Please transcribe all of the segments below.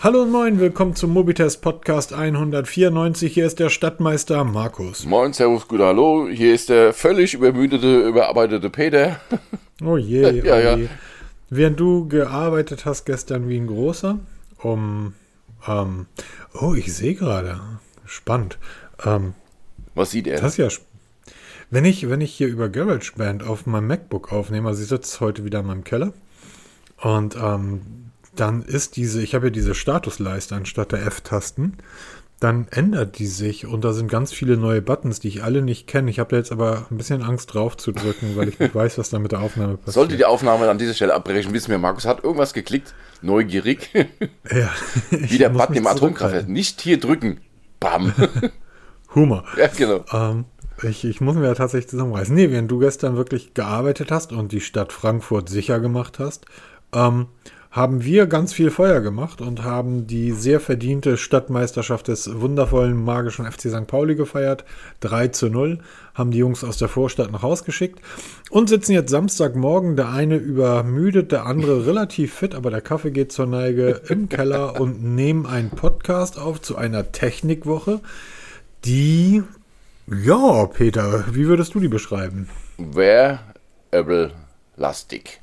Hallo und moin, willkommen zum Mobitest Podcast 194. Hier ist der Stadtmeister Markus. Moin, servus, gut, hallo. Hier ist der völlig übermüdete, überarbeitete Peter. Oh je, oh ja, je. Ja. Während du gearbeitet hast gestern wie ein großer, um, ähm, oh, ich sehe gerade, spannend. Ähm, Was sieht er? Das ist ja, wenn ich, wenn ich hier über GarageBand auf meinem MacBook aufnehme, also ich sitze heute wieder in meinem Keller und ähm, dann ist diese, ich habe ja diese Statusleiste anstatt der F-Tasten, dann ändert die sich und da sind ganz viele neue Buttons, die ich alle nicht kenne. Ich habe da jetzt aber ein bisschen Angst drauf zu drücken, weil ich nicht weiß, was da mit der Aufnahme passiert. Sollte die Aufnahme an dieser Stelle abbrechen, wissen wir, Markus hat irgendwas geklickt, neugierig. Ja. Wie der Button im Atomkraftwerk. Nicht hier drücken. Bam. Humor. Ja, genau. Ähm, ich, ich muss mir ja tatsächlich zusammenreißen. Nee, während du gestern wirklich gearbeitet hast und die Stadt Frankfurt sicher gemacht hast, ähm, haben wir ganz viel Feuer gemacht und haben die sehr verdiente Stadtmeisterschaft des wundervollen magischen FC St. Pauli gefeiert. 3 zu 0. Haben die Jungs aus der Vorstadt nach Haus geschickt und sitzen jetzt Samstagmorgen. Der eine übermüdet, der andere relativ fit, aber der Kaffee geht zur Neige im Keller und nehmen einen Podcast auf zu einer Technikwoche, die, ja, Peter, wie würdest du die beschreiben? Variable lastig.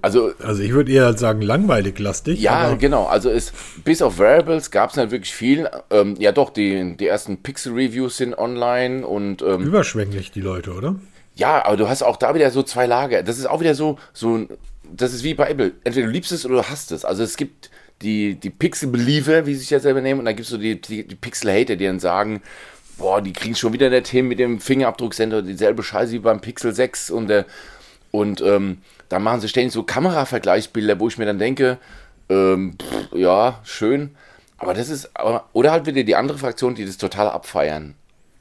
Also, also ich würde eher sagen langweilig lastig. Ja, genau. Also es, bis auf Variables gab es nicht wirklich viel. Ähm, ja doch, die, die ersten Pixel-Reviews sind online und ähm, Überschwänglich die Leute, oder? Ja, aber du hast auch da wieder so zwei Lager. Das ist auch wieder so, so das ist wie bei Apple. Entweder du liebst es oder du hasst es. Also es gibt die, die Pixel-Believer, wie sie sich ja selber nehmen, und dann gibt es so die, die, die Pixel-Hater, die dann sagen, boah, die kriegen schon wieder nicht hin mit dem Fingerabdrucksensor, dieselbe Scheiße wie beim Pixel 6 und der und ähm, da machen sie ständig so Kameravergleichsbilder, wo ich mir dann denke, ähm, pff, ja, schön. Aber das ist, oder halt wieder die andere Fraktion, die das total abfeiern.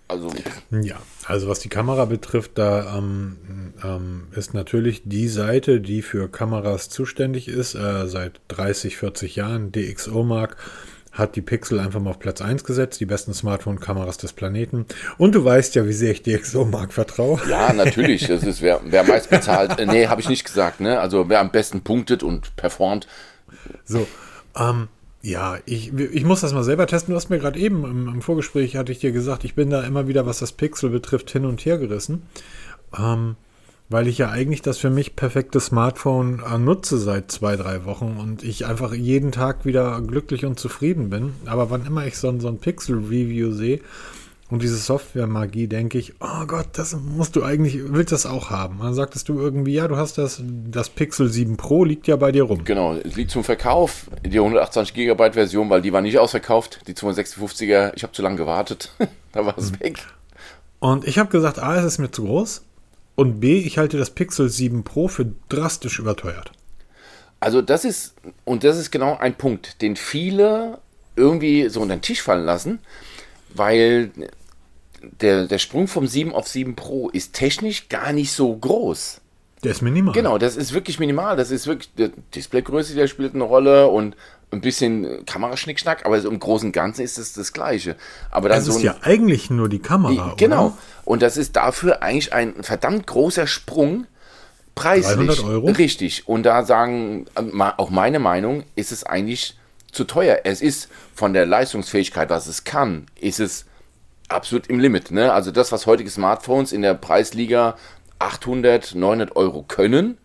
Also. Ja, also was die Kamera betrifft, da ähm, ähm, ist natürlich die Seite, die für Kameras zuständig ist, äh, seit 30, 40 Jahren, DxO Mark hat die Pixel einfach mal auf Platz 1 gesetzt, die besten Smartphone-Kameras des Planeten. Und du weißt ja, wie sehr ich DxO Mark vertraue. Ja, natürlich. Das ist, wer, wer meist bezahlt. Äh, nee, habe ich nicht gesagt. Ne? Also wer am besten punktet und performt. So, ähm, ja, ich, ich muss das mal selber testen. Du hast mir gerade eben im, im, Vorgespräch, hatte ich dir gesagt, ich bin da immer wieder, was das Pixel betrifft, hin und her gerissen. Ähm, weil ich ja eigentlich das für mich perfekte Smartphone äh, nutze seit zwei, drei Wochen und ich einfach jeden Tag wieder glücklich und zufrieden bin. Aber wann immer ich so, so ein Pixel-Review sehe und diese Software-Magie, denke ich, oh Gott, das musst du eigentlich, willst das auch haben. Dann sagtest du irgendwie, ja, du hast das, das Pixel 7 Pro liegt ja bei dir rum. Genau, es liegt zum Verkauf, die 128 GB Version, weil die war nicht ausverkauft, die 256er, ich habe zu lange gewartet, da war es mhm. weg. Und ich habe gesagt, A, es ist mir zu groß. Und B, ich halte das Pixel 7 Pro für drastisch überteuert. Also das ist, und das ist genau ein Punkt, den viele irgendwie so unter den Tisch fallen lassen, weil der, der Sprung vom 7 auf 7 Pro ist technisch gar nicht so groß. Der ist minimal. Genau, das ist wirklich minimal. Das ist wirklich, die Displaygröße, der spielt eine Rolle und ein bisschen Kameraschnickschnack, aber im Großen und Ganzen ist es das Gleiche. Aber dann das so ist ja eigentlich nur die Kamera. Die, genau. Oder? Und das ist dafür eigentlich ein verdammt großer Sprung preislich. 300 Euro? Richtig. Und da sagen, auch meine Meinung, ist es eigentlich zu teuer. Es ist von der Leistungsfähigkeit, was es kann, ist es absolut im Limit. Ne? Also das, was heutige Smartphones in der Preisliga 800, 900 Euro können,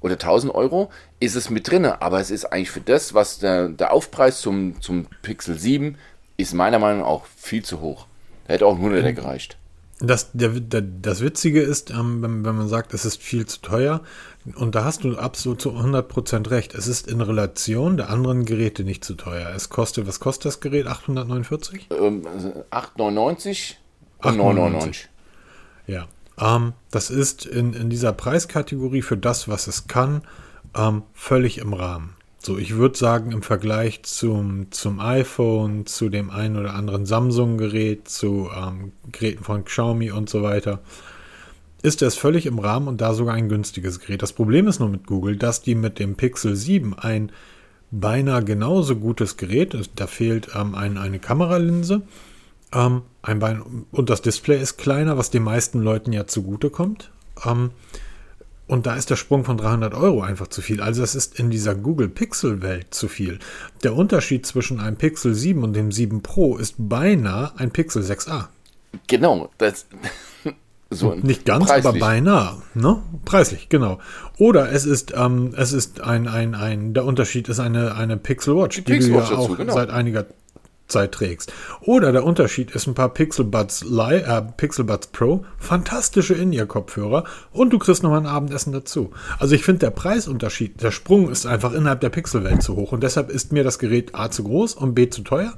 oder 1000 Euro, ist es mit drin. Aber es ist eigentlich für das, was der, der Aufpreis zum, zum Pixel 7 ist meiner Meinung nach auch viel zu hoch. Da hätte auch ein 100er gereicht. Das, der, der, das Witzige ist, ähm, wenn, wenn, man sagt, es ist viel zu teuer, und da hast du absolut zu 100% recht, es ist in Relation der anderen Geräte nicht zu teuer. Es kostet, was kostet das Gerät? 849? Ähm, 899 und 999. Ja, ähm, das ist in, in dieser Preiskategorie für das, was es kann, ähm, völlig im Rahmen. So, ich würde sagen, im Vergleich zum, zum iPhone, zu dem einen oder anderen Samsung-Gerät, zu ähm, Geräten von Xiaomi und so weiter, ist es völlig im Rahmen und da sogar ein günstiges Gerät. Das Problem ist nur mit Google, dass die mit dem Pixel 7 ein beinahe genauso gutes Gerät, da fehlt ähm, ein, eine Kameralinse, ähm, ein Bein und das Display ist kleiner, was den meisten Leuten ja zugutekommt. Ähm, Und da ist der Sprung von 300 Euro einfach zu viel. Also es ist in dieser Google Pixel Welt zu viel. Der Unterschied zwischen einem Pixel 7 und dem 7 Pro ist beinahe ein Pixel 6a. Genau, das so nicht ganz, preislich. aber beinahe, ne? Preislich, genau. Oder es ist, ähm, es ist ein, ein, ein, der Unterschied ist eine, eine Pixel Watch, die, die Pixel Watch du ja dazu, auch genau. seit einiger Zeit trägst. Oder der Unterschied ist ein paar Pixel Buds, Li äh, Pixel Buds Pro, fantastische In-Ear-Kopfhörer und du kriegst noch ein Abendessen dazu. Also ich finde der Preisunterschied, der Sprung ist einfach innerhalb der Pixel-Welt zu hoch und deshalb ist mir das Gerät A zu groß und B zu teuer.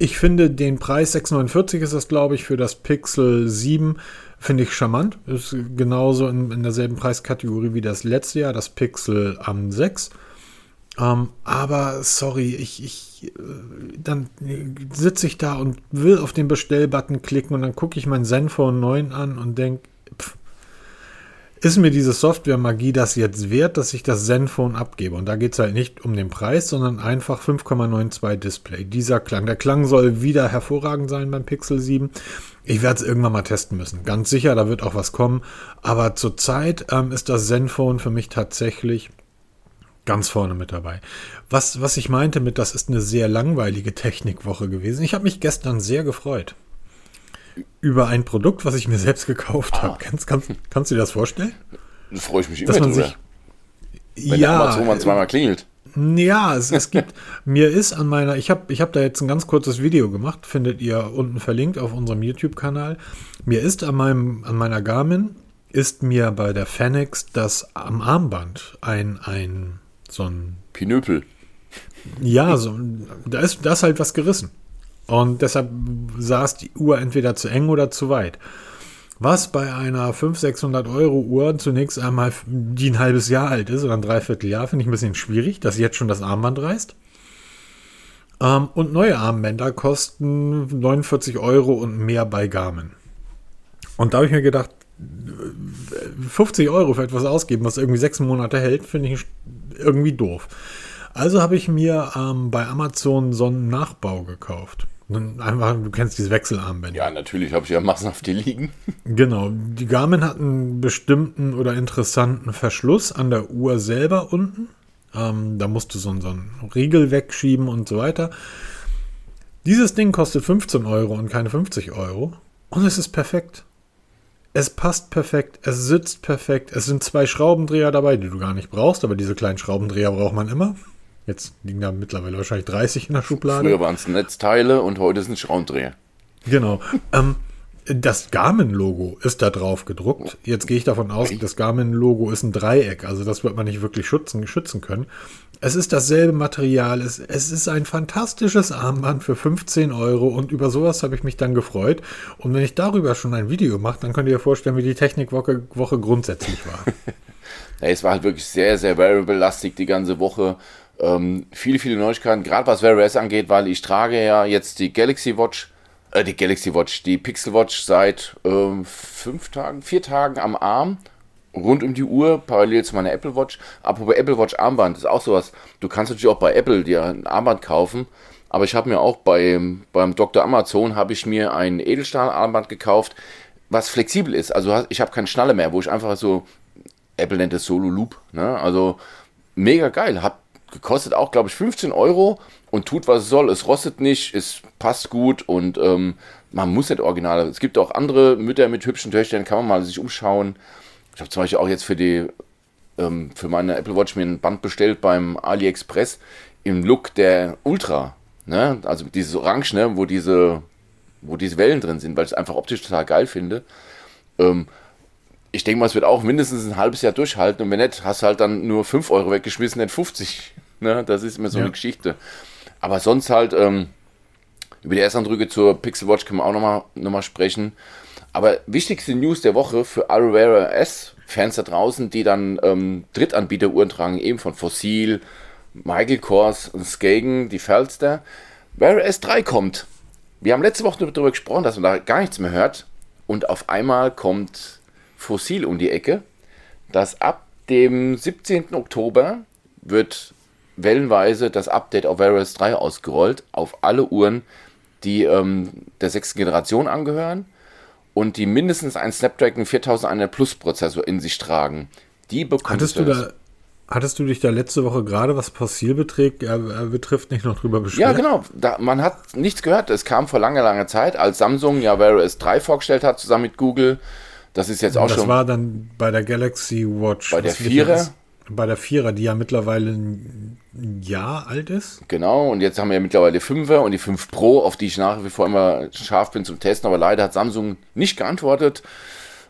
Ich finde den Preis 6,49 ist das, glaube ich, für das Pixel 7 finde ich charmant. Ist genauso in, in, derselben Preiskategorie wie das letzte Jahr, das Pixel am 6. Ähm, aber sorry, ich, ich äh, dann sitze ich da und will auf den Bestellbutton klicken und dann gucke ich mein Zenfone 9 an und denke, ist mir diese Software-Magie das jetzt wert, dass ich das Zenfone abgebe? Und da geht es halt nicht um den Preis, sondern einfach 5,92 Display. Dieser Klang. Der Klang soll wieder hervorragend sein beim Pixel 7. Ich werde es irgendwann mal testen müssen. Ganz sicher, da wird auch was kommen. Aber zurzeit ähm, ist das Zenfone für mich tatsächlich ganz vorne mit dabei. Was, was ich meinte mit, das ist eine sehr langweilige Technikwoche gewesen. Ich habe mich gestern sehr gefreut über ein Produkt, was ich mir selbst gekauft ah. habe. Kannst, kannst, kannst du dir das vorstellen? Da freue ich mich immer Dass man drüber. Sich, Wenn ja, Amazon man zweimal klingelt. Ja, es, es gibt, mir ist an meiner, ich habe ich hab da jetzt ein ganz kurzes Video gemacht, findet ihr unten verlinkt auf unserem YouTube-Kanal. Mir ist an, meinem, an meiner Garmin, ist mir bei der Fenix das am Armband ein, ein, so ein... Pinöpel. Ja, so, da, ist, da ist halt was gerissen. Und deshalb saß die Uhr entweder zu eng oder zu weit. Was bei einer 500, 600 Euro Uhr zunächst einmal, die ein halbes Jahr alt ist oder ein Dreivierteljahr, finde ich ein bisschen schwierig, dass jetzt schon das Armband reißt. Ähm, und neue Armbänder kosten 49 Euro und mehr bei Garmin. Und da habe ich mir gedacht, 50 Euro für etwas ausgeben, was irgendwie sechs Monate hält, finde ich irgendwie doof. Also habe ich mir ähm, bei Amazon so einen Nachbau gekauft. Einfach, du kennst diese Wechselarmbänder. Ja, natürlich habe ich ja massenhaft die liegen. Genau. Die Garmin hat einen bestimmten oder interessanten Verschluss an der Uhr selber unten. Ähm, da musst du so, so einen Riegel wegschieben und so weiter. Dieses Ding kostet 15 Euro und keine 50 Euro. Und es ist perfekt. Es passt perfekt, es sitzt perfekt. Es sind zwei Schraubendreher dabei, die du gar nicht brauchst, aber diese kleinen Schraubendreher braucht man immer. Jetzt liegen da mittlerweile wahrscheinlich 30 in der Schublade. Früher waren es Netzteile und heute sind Schraubendreher. Genau. Ähm, das Garmin-Logo ist da drauf gedruckt. Jetzt gehe ich davon aus, das Garmin-Logo ist ein Dreieck, also das wird man nicht wirklich schützen, schützen können. Es ist dasselbe Material, es, es ist ein fantastisches Armband für 15 Euro und über sowas habe ich mich dann gefreut. Und wenn ich darüber schon ein Video mache, dann könnt ihr euch vorstellen, wie die Technikwoche Woche grundsätzlich war. ja, es war halt wirklich sehr, sehr variable-lastig die ganze Woche. Ähm, viele, viele Neuigkeiten, gerade was Wear angeht, weil ich trage ja jetzt die Galaxy Watch, äh, die Galaxy Watch, die Pixel Watch seit ähm, fünf Tagen, vier Tagen am Arm, rund um die Uhr, parallel zu meiner Apple Watch. Apropos Apple Watch Armband, ist auch sowas. Du kannst natürlich auch bei Apple dir ein Armband kaufen, aber ich habe mir auch bei, beim Dr. Amazon habe ich mir ein Edelstahl-Armband gekauft, was flexibel ist. Also ich habe keine Schnalle mehr, wo ich einfach so, Apple nennt es Solo Loop, ne? Also mega geil. Hab gekostet auch, glaube ich, 15 Euro und tut, was es soll. Es rostet nicht, es passt gut und ähm, man muss nicht original. Es gibt auch andere Mütter mit hübschen Töchtern, kann man mal sich umschauen. Ich habe zum Beispiel auch jetzt für die ähm, für meine Apple Watch mir ein Band bestellt beim AliExpress im Look der Ultra. Ne? Also dieses Orange, ne? wo diese wo diese Wellen drin sind, weil ich es einfach optisch total geil finde. Ähm, ich denke mal, es wird auch mindestens ein halbes Jahr durchhalten und wenn nicht, hast du halt dann nur 5 Euro weggeschmissen, nicht 50. Ne? Das ist immer so ja. eine Geschichte. Aber sonst halt, ähm, über die Ersteindrücke zur Pixel Watch können wir auch nochmal noch mal sprechen. Aber wichtigste News der Woche für alle Wear S-Fans da draußen, die dann ähm, Drittanbieter-Uhren tragen, eben von Fossil, Michael Kors und Skagen, die Felster. Wear S 3 kommt. Wir haben letzte Woche darüber gesprochen, dass man da gar nichts mehr hört. Und auf einmal kommt Fossil um die Ecke, dass ab dem 17. Oktober wird wellenweise das Update auf Wear OS 3 ausgerollt auf alle Uhren, die ähm, der sechsten Generation angehören und die mindestens einen Snapdragon 4100 Plus Prozessor in sich tragen. Die bekommt Hattest du da, hattest du dich da letzte Woche gerade, was Fossil betrifft, äh, betrifft nicht noch drüber beschwert? Ja, genau. Da, man hat nichts gehört. Es kam vor langer, langer Zeit, als Samsung ja Wear OS 3 vorgestellt hat, zusammen mit Google. Das ist jetzt auch das schon. Das war dann bei der Galaxy Watch. Bei der Vierer. Bei der Vierer, die ja mittlerweile ein Jahr alt ist. Genau, und jetzt haben wir ja mittlerweile 5er und die 5 Pro, auf die ich nach wie vor immer scharf bin zum Testen, aber leider hat Samsung nicht geantwortet.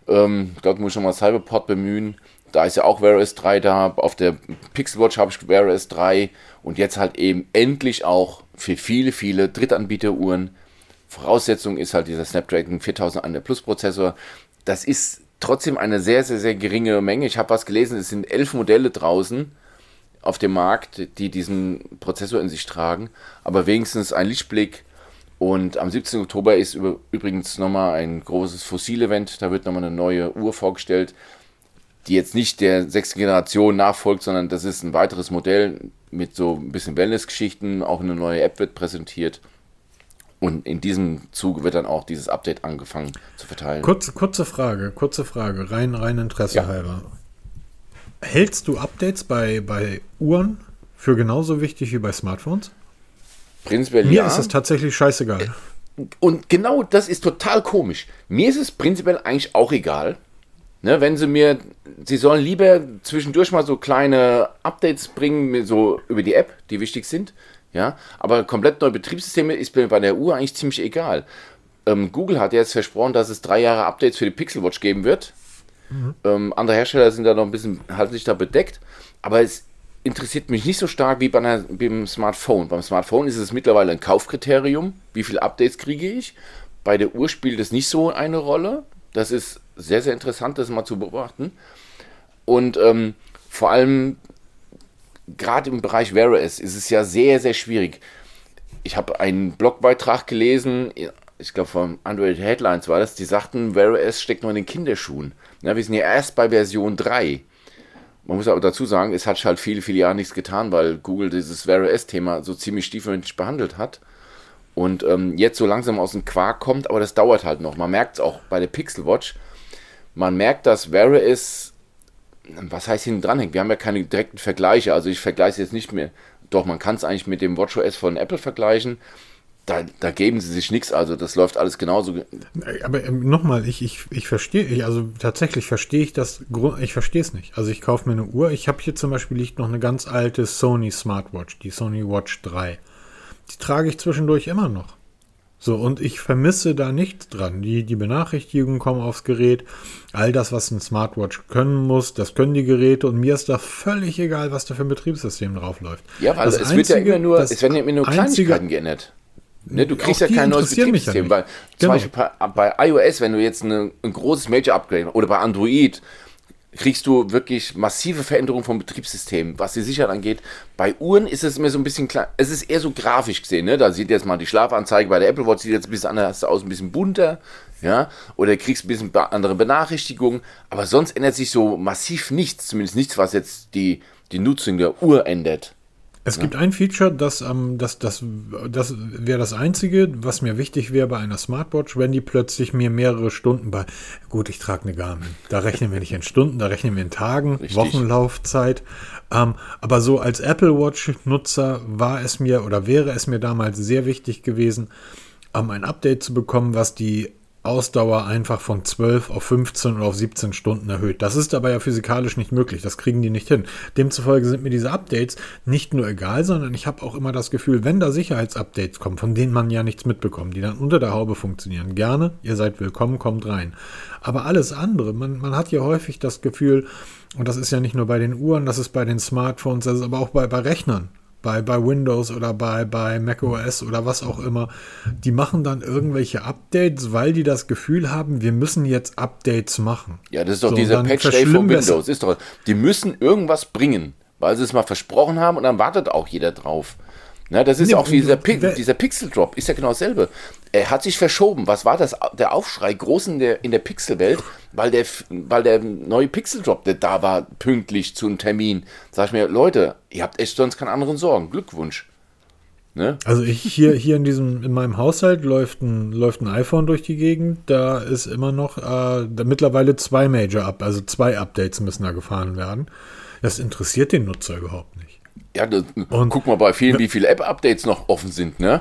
Ähm, dort muss ich schon mal Cyberport bemühen. Da ist ja auch Wear OS 3 da. Auf der Pixel Watch habe ich Wear OS 3 und jetzt halt eben endlich auch für viele, viele Drittanbieteruhren. Voraussetzung ist halt dieser Snapdragon 4100 Plus Prozessor. Das ist trotzdem eine sehr, sehr, sehr geringe Menge. Ich habe was gelesen, es sind elf Modelle draußen auf dem Markt, die diesen Prozessor in sich tragen, aber wenigstens ein Lichtblick. Und am 17. Oktober ist übrigens nochmal ein großes Fossil-Event. Da wird nochmal eine neue Uhr vorgestellt, die jetzt nicht der sechsten Generation nachfolgt, sondern das ist ein weiteres Modell mit so ein bisschen Wellness-Geschichten. Auch eine neue App wird präsentiert. Und in diesem Zuge wird dann auch dieses Update angefangen zu verteilen. Kurze, kurze Frage, kurze Frage, rein, rein Interesse ja. halber. Hältst du Updates bei, bei Uhren für genauso wichtig wie bei Smartphones? Prinzipiell Mir ja. ist es tatsächlich scheißegal. Und genau das ist total komisch. Mir ist es prinzipiell eigentlich auch egal. Ne, wenn sie mir, sie sollen lieber zwischendurch mal so kleine Updates bringen, so über die App, die wichtig sind. Ja, aber komplett neue Betriebssysteme ist mir bei der Uhr eigentlich ziemlich egal. Ähm, Google hat jetzt versprochen, dass es drei Jahre Updates für die Pixel Watch geben wird. Mhm. Ähm, andere Hersteller sind da noch ein bisschen, halten sich da bedeckt. Aber es interessiert mich nicht so stark wie bei einer, beim Smartphone. Beim Smartphone ist es mittlerweile ein Kaufkriterium. Wie viele Updates kriege ich? Bei der Uhr spielt es nicht so eine Rolle. Das ist sehr, sehr interessant, das mal zu beobachten. Und ähm, vor allem gerade im Bereich OS ist es ja sehr, sehr schwierig. Ich habe einen Blogbeitrag gelesen, ich glaube von Android Headlines war das, die sagten, OS steckt noch in den Kinderschuhen. Na, wir sind ja erst bei Version 3. Man muss aber dazu sagen, es hat halt viele, viele Jahre nichts getan, weil Google dieses Wear OS-Thema so ziemlich stiefmütterlich behandelt hat. Und ähm, jetzt so langsam aus dem Quark kommt, aber das dauert halt noch. Man merkt es auch bei der Pixel Watch. Man merkt, dass OS was heißt hinten dran hängt? Wir haben ja keine direkten Vergleiche. Also ich vergleiche jetzt nicht mehr. Doch, man kann es eigentlich mit dem WatchOS von Apple vergleichen. Da, da geben sie sich nichts, also das läuft alles genauso. Aber ähm, nochmal, ich, ich, ich verstehe, ich, also tatsächlich verstehe ich das, ich verstehe es nicht. Also ich kaufe mir eine Uhr, ich habe hier zum Beispiel liegt noch eine ganz alte Sony Smartwatch, die Sony Watch 3. Die trage ich zwischendurch immer noch. So, und ich vermisse da nichts dran. Die, die Benachrichtigungen kommen aufs Gerät. All das, was ein Smartwatch können muss, das können die Geräte. Und mir ist da völlig egal, was da für ein Betriebssystem drauf läuft. Ja, weil es wird ja immer nur, es werden ja immer nur Kleinigkeiten geändert. Ne, du kriegst ja kein neues Betriebssystem, weil genau. zum Beispiel bei, bei, iOS, wenn du jetzt eine, ein großes Major-Upgrade oder bei Android kriegst du wirklich massive Veränderungen vom Betriebssystem, was die Sicherheit angeht. Bei Uhren ist es immer so ein bisschen klar, es ist eher so grafisch gesehen, ne? Da sieht jetzt mal die Schlafanzeige bei der Apple Watch sieht jetzt ein bisschen anders aus, ein bisschen bunter, ja? Oder kriegst ein bisschen andere Benachrichtigungen, aber sonst ändert sich so massiv nichts, zumindest nichts, was jetzt die, die Nutzung der Uhr ändert. Es ja. gibt ein Feature, das, ähm, das, das, das wäre das einzige, was mir wichtig wäre bei einer Smartwatch, wenn die plötzlich mir mehrere Stunden bei, gut, ich trage eine Garmin, da rechnen wir nicht in Stunden, da rechnen wir in Tagen, Richtig. Wochenlaufzeit. Ähm, aber so als Apple Watch-Nutzer war es mir oder wäre es mir damals sehr wichtig gewesen, ähm, ein Update zu bekommen, was die Ausdauer einfach von 12 auf 15 oder auf 17 Stunden erhöht. Das ist aber ja physikalisch nicht möglich. Das kriegen die nicht hin. Demzufolge sind mir diese Updates nicht nur egal, sondern ich habe auch immer das Gefühl, wenn da Sicherheitsupdates kommen, von denen man ja nichts mitbekommt, die dann unter der Haube funktionieren, gerne, ihr seid willkommen, kommt rein. Aber alles andere, man, man hat ja häufig das Gefühl, und das ist ja nicht nur bei den Uhren, das ist bei den Smartphones, das ist aber auch bei, bei Rechnern bei, bei Windows oder bei, bei macOS oder was auch immer, die machen dann irgendwelche Updates, weil die das Gefühl haben, wir müssen jetzt Updates machen. Ja, das ist doch so, dieser Patch Day von Windows. Ist doch, die müssen irgendwas bringen, weil sie es mal versprochen haben und dann wartet auch jeder drauf. Na, das ist ja, auch dieser, Pi dieser Pixel Drop, ist ja genau dasselbe. Er hat sich verschoben. Was war das? Der Aufschrei groß in der, in der Pixelwelt, weil der, weil der neue Pixel Drop, der da war, pünktlich zu einem Termin. Sag ich mir, Leute, ihr habt echt sonst keine anderen Sorgen. Glückwunsch. Ne? Also ich hier, hier in diesem, in meinem Haushalt läuft ein, läuft ein iPhone durch die Gegend. Da ist immer noch äh, mittlerweile zwei Major Up, also zwei Updates müssen da gefahren werden. Das interessiert den Nutzer überhaupt nicht. Ja, das, und guck mal bei vielen, wie viele App-Updates noch offen sind, ne?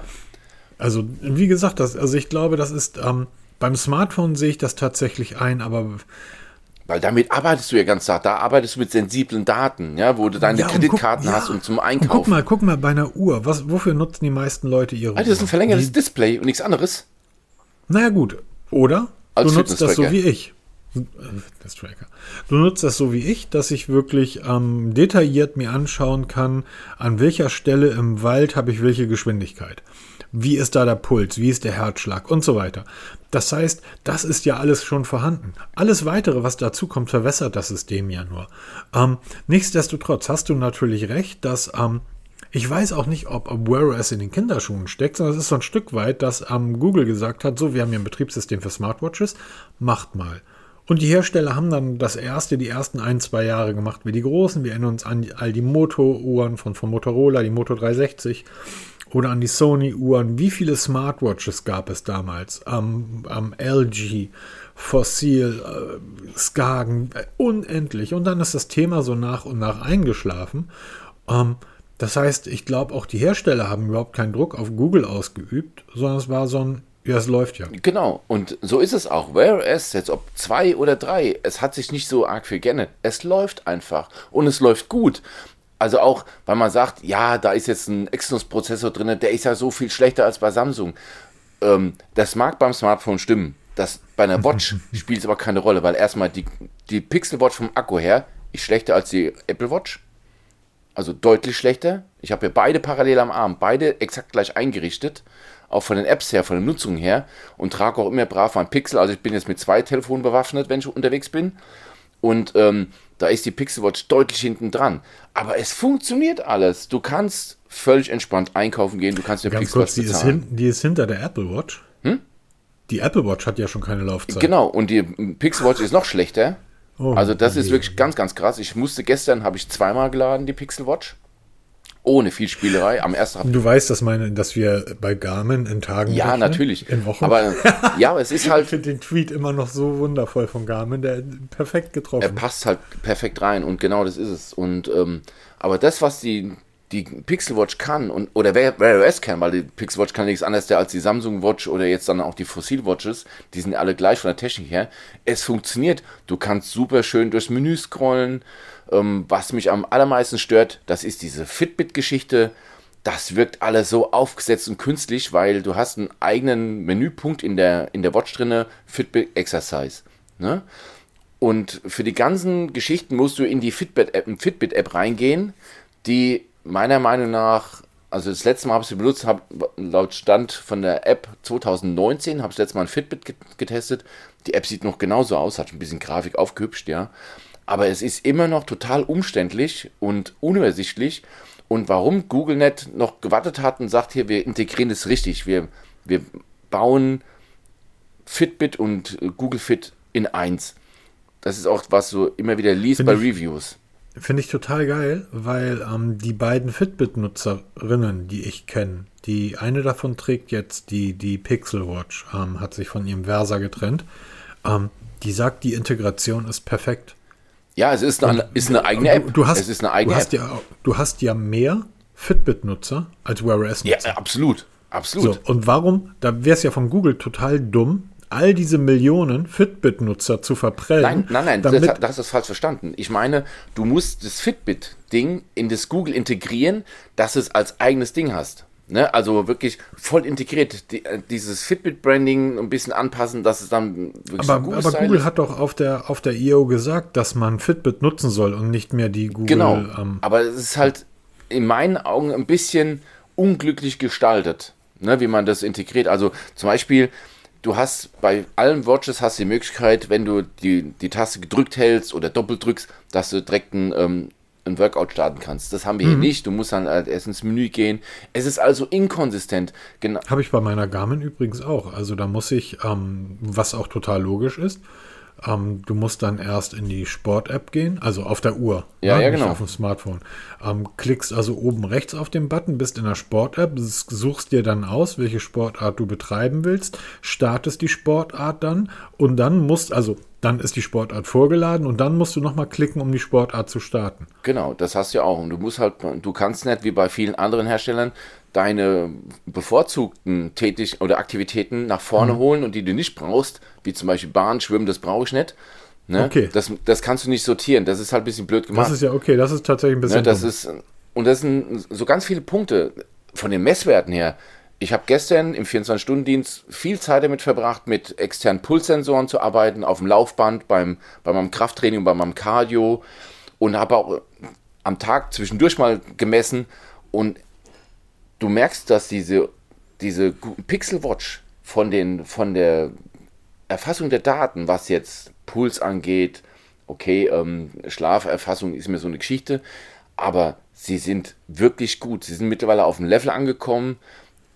Also, wie gesagt, das, also ich glaube, das ist, ähm, beim Smartphone sehe ich das tatsächlich ein, aber weil damit arbeitest du ja ganz Tag. Da arbeitest du mit sensiblen Daten, ja, wo du deine ja, Kreditkarten guck, hast ja. und zum Einkaufen. Und guck mal, guck mal bei einer Uhr. Was, wofür nutzen die meisten Leute ihre Alter, das ist ein verlängertes die, Display und nichts anderes. Naja, gut. Oder du nutzt das so wie ich. Du nutzt das so wie ich, dass ich wirklich ähm, detailliert mir anschauen kann, an welcher Stelle im Wald habe ich welche Geschwindigkeit. Wie ist da der Puls? Wie ist der Herzschlag? Und so weiter. Das heißt, das ist ja alles schon vorhanden. Alles weitere, was dazu kommt, verwässert das System ja nur. Ähm, nichtsdestotrotz hast du natürlich recht, dass ähm, ich weiß auch nicht, ob, ob Wear OS in den Kinderschuhen steckt, sondern es ist so ein Stück weit, dass ähm, Google gesagt hat, so, wir haben hier ein Betriebssystem für Smartwatches, macht mal. Und die Hersteller haben dann das erste, die ersten ein, zwei Jahre gemacht wie die großen. Wir erinnern uns an all die Moto-Uhren von, von Motorola, die Moto 360 oder an die Sony-Uhren. Wie viele Smartwatches gab es damals? Am, am LG, Fossil, äh, Skagen, äh, unendlich. Und dann ist das Thema so nach und nach eingeschlafen. Ähm, das heißt, ich glaube, auch die Hersteller haben überhaupt keinen Druck auf Google ausgeübt, sondern es war so ein, ja, es läuft ja. Genau, und so ist es auch. OS, jetzt ob zwei oder drei, es hat sich nicht so arg viel geändert. Es läuft einfach und es läuft gut. Also auch, weil man sagt, ja, da ist jetzt ein Exynos-Prozessor drin, der ist ja so viel schlechter als bei Samsung. Ähm, das mag beim Smartphone stimmen. Das, bei einer Watch spielt es aber keine Rolle, weil erstmal die, die Pixel Watch vom Akku her ist schlechter als die Apple Watch. Also deutlich schlechter. Ich habe ja beide parallel am Arm, beide exakt gleich eingerichtet. Auch von den Apps her, von der Nutzung her. Und trage auch immer brav mein Pixel. Also ich bin jetzt mit zwei Telefonen bewaffnet, wenn ich unterwegs bin. Und ähm, da ist die Pixel Watch deutlich hinten dran. Aber es funktioniert alles. Du kannst völlig entspannt einkaufen gehen. Du kannst dir Pixel Watch die ist, hin, die ist hinter der Apple Watch. Hm? Die Apple Watch hat ja schon keine Laufzeit. Genau, und die Pixel Watch ist noch schlechter. Oh, also das okay. ist wirklich ganz, ganz krass. Ich musste gestern, habe ich zweimal geladen, die Pixel Watch ohne viel Spielerei. Am ersten Du weißt, dass, meine, dass wir bei Garmin in Tagen. Ja, rechnen, natürlich. In Wochen. Aber ja, es ist halt. ich finde den Tweet immer noch so wundervoll von Garmin, der perfekt getroffen. Er passt halt perfekt rein und genau das ist es. Und ähm, aber das, was die die Pixel Watch kann und oder Wear OS kann, weil die Pixel Watch kann nichts anderes als die Samsung Watch oder jetzt dann auch die Fossil Watches, die sind alle gleich von der Technik her. Es funktioniert. Du kannst super schön durchs Menü scrollen. Ähm, was mich am allermeisten stört, das ist diese Fitbit-Geschichte. Das wirkt alles so aufgesetzt und künstlich, weil du hast einen eigenen Menüpunkt in der, in der Watch drinne, Fitbit Exercise. Ne? Und für die ganzen Geschichten musst du in die Fitbit-App Fitbit -App reingehen, die meiner Meinung nach, also das letzte Mal habe ich sie benutzt, hab, laut Stand von der App 2019, habe ich das letzte Mal ein Fitbit getestet. Die App sieht noch genauso aus, hat ein bisschen Grafik aufgehübscht, ja. Aber es ist immer noch total umständlich und unübersichtlich. Und warum Google nicht noch gewartet hat und sagt, hier, wir integrieren das richtig. Wir, wir bauen Fitbit und Google Fit in eins. Das ist auch, was du immer wieder liest Find bei ich, Reviews. Finde ich total geil, weil ähm, die beiden Fitbit-Nutzerinnen, die ich kenne, die eine davon trägt jetzt die, die Pixel Watch, ähm, hat sich von ihrem Versa getrennt. Ähm, die sagt, die Integration ist perfekt. Ja, es ist eine, ist eine eigene App. Du, hast, es ist eine eigene du hast App. Ja, du hast ja mehr Fitbit-Nutzer als Wear OS-Nutzer. Ja, absolut. Absolut. So, und warum? Da wäre es ja von Google total dumm, all diese Millionen Fitbit-Nutzer zu verprellen. Nein, nein, nein, damit das, das ist falsch verstanden. Ich meine, du musst das Fitbit-Ding in das Google integrieren, dass es als eigenes Ding hast. Ne? Also wirklich voll integriert. Die, äh, dieses Fitbit-Branding ein bisschen anpassen, dass es dann wirklich aber, so aber Google ist. hat doch auf der, auf der I.O. gesagt, dass man Fitbit nutzen soll und nicht mehr die Google. Genau. Ähm, aber es ist halt in meinen Augen ein bisschen unglücklich gestaltet, ne? wie man das integriert. Also zum Beispiel du hast bei allen Watches hast die Möglichkeit, wenn du die, die Taste gedrückt hältst oder doppelt drückst, dass du direkt ein, ähm, ein Workout starten kannst. Das haben wir mhm. hier nicht. Du musst dann halt erst ins Menü gehen. Es ist also inkonsistent. Genau. Habe ich bei meiner Garmin übrigens auch. Also da muss ich, ähm, was auch total logisch ist, Ähm, du musst dann erst in die Sport-App gehen, also auf der Uhr. Ja, ne? ja, genau. auf dem Smartphone. Ähm, klickst also oben rechts auf den Button, bist in der Sport-App, suchst dir dann aus, welche Sportart du betreiben willst, startest die Sportart dann und dann musst, also dann ist die Sportart vorgeladen und dann musst du nochmal klicken, um die Sportart zu starten. Genau, das hast du ja auch. Und du musst halt, du kannst nicht wie bei vielen anderen Herstellern deine bevorzugten Tätig oder Aktivitäten nach vorne Mhm. holen und die du nicht brauchst, wie zum Beispiel Bahn, Schwimmen, das brauche ich nicht. Ne? Okay. Das, das kannst du nicht sortieren. Das ist halt ein bisschen blöd gemacht. Das ist ja okay, das ist tatsächlich ein bisschen. Ne, das dumm. ist, und das sind so ganz viele Punkte von den Messwerten her. Ich habe gestern im 24-Stunden-Dienst viel Zeit damit verbracht, mit externen Pulssensoren zu arbeiten, auf dem Laufband, beim, bei meinem Krafttraining, bei meinem Cardio und habe auch am Tag zwischendurch mal gemessen und du merkst, dass diese, diese Pixel Watch von, von der Erfassung der Daten, was jetzt Puls angeht, okay, ähm, Schlaferfassung ist mir so eine Geschichte, aber sie sind wirklich gut. Sie sind mittlerweile auf dem Level angekommen.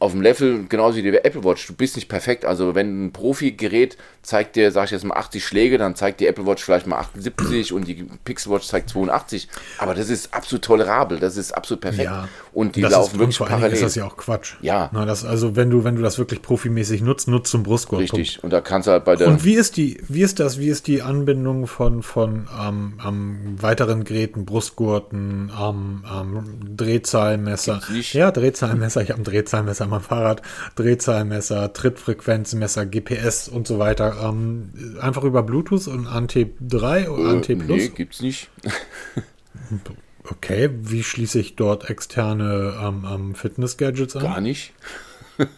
Auf dem Level, genauso wie die Apple Watch, du bist nicht perfekt. Also, wenn ein Profi-Gerät zeigt dir, sag ich jetzt mal, 80 Schläge, dann zeigt die Apple Watch vielleicht mal 78 und die Pixel Watch zeigt 82. Aber das ist absolut tolerabel, das ist absolut perfekt. Ja. Und die das laufen ist, wirklich und vor parallel. ist das ja auch Quatsch. Ja. Na, das, also wenn du, wenn du das wirklich profimäßig nutzt, nutzt zum Brustgurt. Richtig. Und da kannst du halt bei der. Und wie ist die, wie ist das, wie ist die Anbindung von, von ähm, ähm, weiteren Geräten, Brustgurten, ähm, Drehzahlmesser? Ja, Drehzahlmesser, ich habe ein Drehzahlmesser am Fahrrad, Drehzahlmesser, Trittfrequenzmesser, GPS und so weiter. Ähm, einfach über Bluetooth und ANT3 oder ANT äh, Plus? nee, gibt's nicht. Okay, wie schließe ich dort externe ähm, ähm, Fitness-Gadgets an? Gar nicht.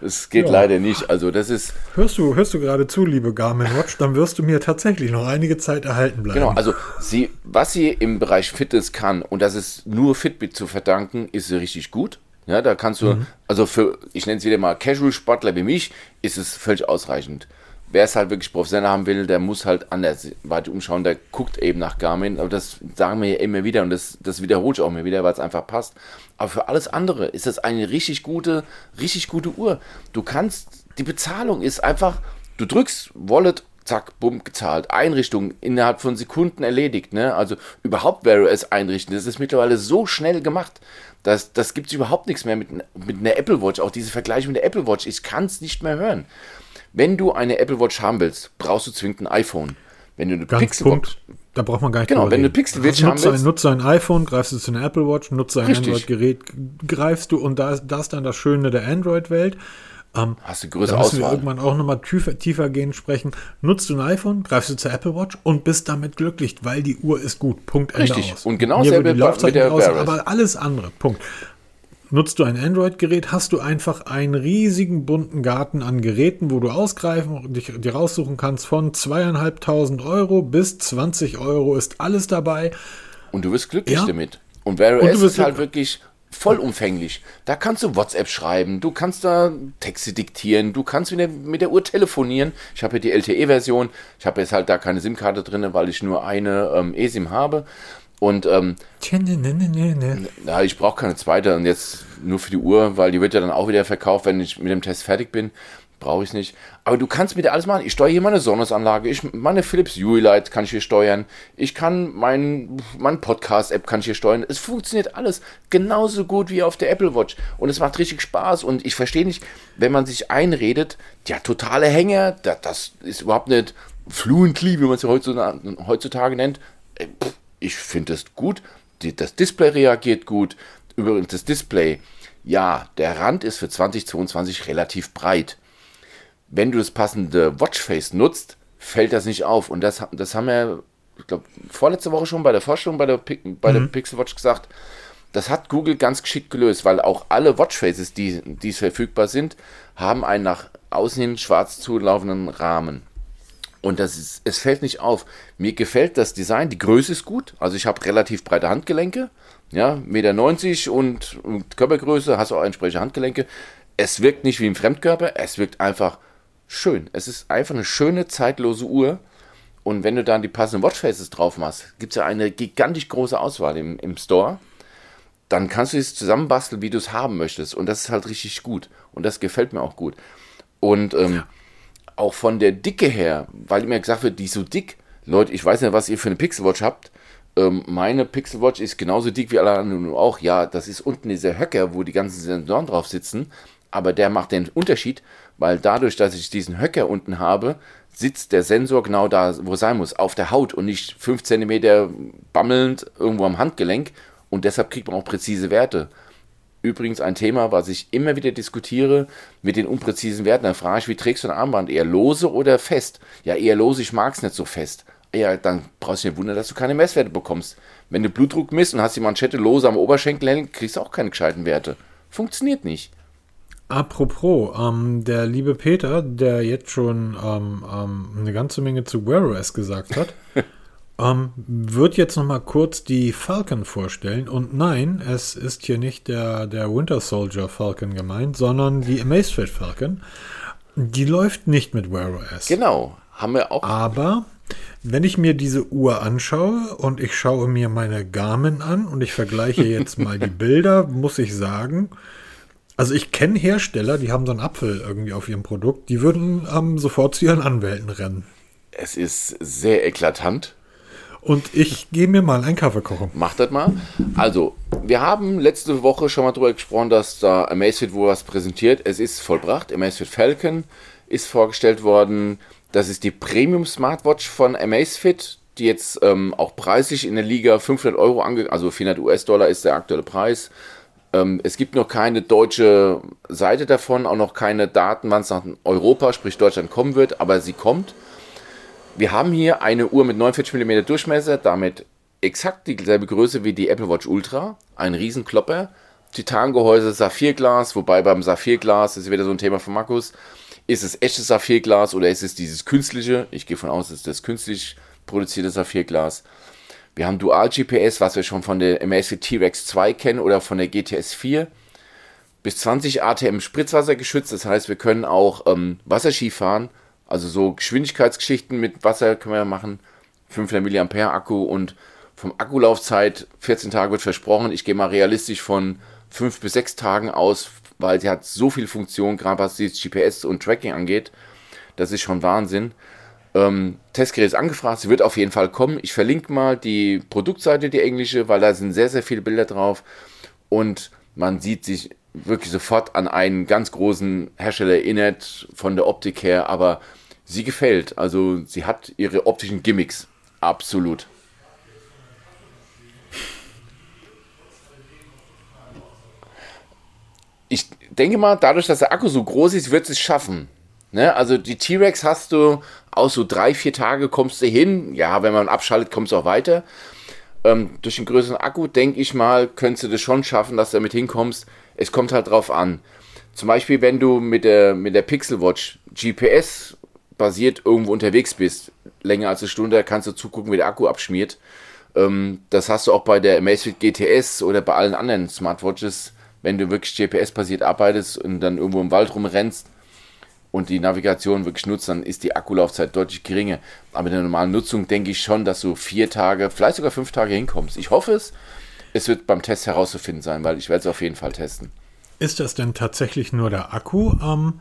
Das geht Ja. leider nicht. Also das ist, Hörst du, hörst du gerade zu, liebe Garmin Watch, dann wirst du mir tatsächlich noch einige Zeit erhalten bleiben. genau, also sie, was sie im Bereich Fitness kann, und das ist nur Fitbit zu verdanken, ist sie richtig gut. Ja, da kannst du, also für, ich nenne es wieder mal Casual-Sportler wie mich, ist es völlig ausreichend. Wer es halt wirklich professionell haben will, der muss halt anders weiter umschauen, der guckt eben nach Garmin, aber das sagen wir ja immer wieder und das, das wiederhole ich auch immer wieder, weil es einfach passt. Aber für alles andere ist das eine richtig gute, richtig gute Uhr. Du kannst, die Bezahlung ist einfach, du drückst Wallet, zack, bumm, gezahlt. Einrichtung innerhalb von Sekunden erledigt. Ne? Also überhaupt OS einrichten, das ist mittlerweile so schnell gemacht. Das, das gibt es überhaupt nichts mehr mit, mit einer Apple Watch. Auch diese Vergleiche mit der Apple Watch, ich kann es nicht mehr hören. Wenn du eine Apple Watch haben willst, brauchst du zwingend ein iPhone. Wenn du eine Ganz Pixel Watch, Punkt. Da braucht man gar nicht Genau, wenn du. Pixel Watch Also haben nutze, ein, willst- nutze ein iPhone, greifst du zu einer Apple Watch, nutze ein. Android-Gerät, greifst du und da ist das dann das Schöne der Android-Welt. Hast du Da größere müssen wir Auswahl. irgendwann auch nochmal tiefer, tiefer gehen sprechen. Nutzt du ein iPhone, greifst du zur Apple Watch und bist damit glücklich, weil die Uhr ist gut. Punkt, Richtig. aus. Und genau Mir würde die Laufzeit mit der nicht aus, Wear OS. aber alles andere. Punkt. Nutzt du ein Android-Gerät, hast du einfach einen riesigen bunten Garten an Geräten, wo du ausgreifen und dich, dir raussuchen kannst von zweieinhalbtausend Euro bis 20 Euro ist alles dabei. Und du wirst glücklich Ja. damit. Und Wear OS ist halt wirklich vollumfänglich. Da kannst du WhatsApp schreiben, du kannst da Texte diktieren, du kannst mit der, mit der Uhr telefonieren. Ich habe hier die LTE-Version. Ich habe jetzt halt da keine SIM-Karte drin, weil ich nur eine ähm, eSIM habe. Und ähm, ne, ne, ne. ja, ich brauche keine zweite und jetzt nur für die Uhr, weil die wird ja dann auch wieder verkauft, wenn ich mit dem Test fertig bin. Brauche ich es nicht. Aber du kannst mit der alles machen. Ich steuere hier meine Sonnenanlage, ich, meine Philips Hue Light kann ich hier steuern. Ich kann mein, mein Podcast-App kann ich hier steuern. Es funktioniert alles genauso gut wie auf der Apple Watch. Und es macht richtig Spaß. Und ich verstehe nicht, wenn man sich einredet, ja, totale Hänger, das, das ist überhaupt nicht fluently, wie man es heutzutage, heutzutage nennt. Pff, Ich finde es gut. Das Display reagiert gut. Übrigens, das Display, ja, der Rand ist für 2022 relativ breit. Wenn du das passende Watchface nutzt, fällt das nicht auf. Und das, das haben wir, ich glaube, vorletzte Woche schon bei der Vorstellung bei der, bei der Pixel Watch gesagt. Das hat Google ganz geschickt gelöst, weil auch alle Watchfaces, die, die verfügbar sind, haben einen nach außen hin schwarz zulaufenden Rahmen. Und das ist, es fällt nicht auf. Mir gefällt das Design, die Größe ist gut. Also ich habe relativ breite Handgelenke. Ja, 1,90 Meter und, und Körpergröße, hast auch entsprechende Handgelenke. Es wirkt nicht wie ein Fremdkörper, es wirkt einfach schön. Es ist einfach eine schöne, zeitlose Uhr. Und wenn du dann die passenden Watchfaces drauf machst, gibt es ja eine gigantisch große Auswahl im, im Store. Dann kannst du es zusammenbasteln, wie du es haben möchtest. Und das ist halt richtig gut. Und das gefällt mir auch gut. Und ähm, auch von der Dicke her, weil immer gesagt wird, die ist so dick. Leute, ich weiß nicht, was ihr für eine Pixelwatch habt. Ähm, meine Pixelwatch ist genauso dick wie alle anderen auch. Ja, das ist unten dieser Höcker, wo die ganzen Sensoren drauf sitzen. Aber der macht den Unterschied, weil dadurch, dass ich diesen Höcker unten habe, sitzt der Sensor genau da, wo sein muss, auf der Haut und nicht 5 cm bammelnd irgendwo am Handgelenk. Und deshalb kriegt man auch präzise Werte. Übrigens ein Thema, was ich immer wieder diskutiere mit den unpräzisen Werten. Da frage ich, wie trägst du ein Armband? Eher lose oder fest? Ja, eher lose, ich mag es nicht so fest. Ja, dann brauchst du dir wundern, dass du keine Messwerte bekommst. Wenn du Blutdruck misst und hast die Manschette lose am Oberschenkel kriegst du auch keine gescheiten Werte. Funktioniert nicht. Apropos, ähm, der liebe Peter, der jetzt schon ähm, ähm, eine ganze Menge zu Wear OS gesagt hat, Ähm, wird jetzt noch mal kurz die Falcon vorstellen. Und nein, es ist hier nicht der, der Winter Soldier Falcon gemeint, sondern die Amazfit Falcon. Die läuft nicht mit Wear OS. Genau, haben wir auch. Aber wenn ich mir diese Uhr anschaue und ich schaue mir meine Garmin an und ich vergleiche jetzt mal die Bilder, muss ich sagen, also ich kenne Hersteller, die haben so einen Apfel irgendwie auf ihrem Produkt, die würden ähm, sofort zu ihren Anwälten rennen. Es ist sehr eklatant. Und ich gehe mir mal einen Kaffee kochen. Mach das mal. Also, wir haben letzte Woche schon mal darüber gesprochen, dass da Amazfit wo was präsentiert. Es ist vollbracht. Amazfit Falcon ist vorgestellt worden. Das ist die Premium Smartwatch von Amazfit, die jetzt ähm, auch preislich in der Liga 500 Euro ange... Also 400 US-Dollar ist der aktuelle Preis. Ähm, es gibt noch keine deutsche Seite davon, auch noch keine Daten, wann es nach Europa, sprich Deutschland, kommen wird, aber sie kommt. Wir haben hier eine Uhr mit 49 mm Durchmesser, damit exakt dieselbe Größe wie die Apple Watch Ultra. Ein Riesenklopper. Titangehäuse, Saphirglas, wobei beim Saphirglas, das ist wieder so ein Thema von Markus, ist es echtes Saphirglas oder ist es dieses künstliche? Ich gehe von aus, es ist das künstlich produzierte Saphirglas. Wir haben Dual GPS, was wir schon von der Amazfit T-Rex 2 kennen oder von der GTS 4. Bis 20 ATM Spritzwasser geschützt, das heißt, wir können auch ähm, Wasserski fahren also so Geschwindigkeitsgeschichten mit Wasser können wir machen. 500 mAh Akku und vom Akkulaufzeit 14 Tage wird versprochen. Ich gehe mal realistisch von 5 bis 6 Tagen aus, weil sie hat so viel Funktion, gerade was das GPS und Tracking angeht. Das ist schon Wahnsinn. Ähm, Testgerät ist angefragt, sie wird auf jeden Fall kommen. Ich verlinke mal die Produktseite, die englische, weil da sind sehr, sehr viele Bilder drauf. Und man sieht sich wirklich sofort an einen ganz großen Hersteller erinnert, von der Optik her, aber sie gefällt. Also sie hat ihre optischen Gimmicks. Absolut. Ich denke mal, dadurch, dass der Akku so groß ist, wird es schaffen. Ne? Also die T-Rex hast du aus so drei, vier Tage kommst du hin. Ja, wenn man abschaltet, kommst du auch weiter. Ähm, durch den größeren Akku, denke ich mal, könntest du das schon schaffen, dass du damit hinkommst es kommt halt drauf an. Zum Beispiel, wenn du mit der, mit der Pixel Watch GPS basiert irgendwo unterwegs bist, länger als eine Stunde, kannst du zugucken, wie der Akku abschmiert. Ähm, das hast du auch bei der Amazfit GTS oder bei allen anderen Smartwatches, wenn du wirklich GPS-basiert arbeitest und dann irgendwo im Wald rumrennst und die Navigation wirklich nutzt, dann ist die Akkulaufzeit deutlich geringer. Aber in der normalen Nutzung denke ich schon, dass du vier Tage, vielleicht sogar fünf Tage hinkommst. Ich hoffe es, es wird beim Test herauszufinden sein, weil ich werde es auf jeden Fall testen. Ist das denn tatsächlich nur der Akku? Ähm,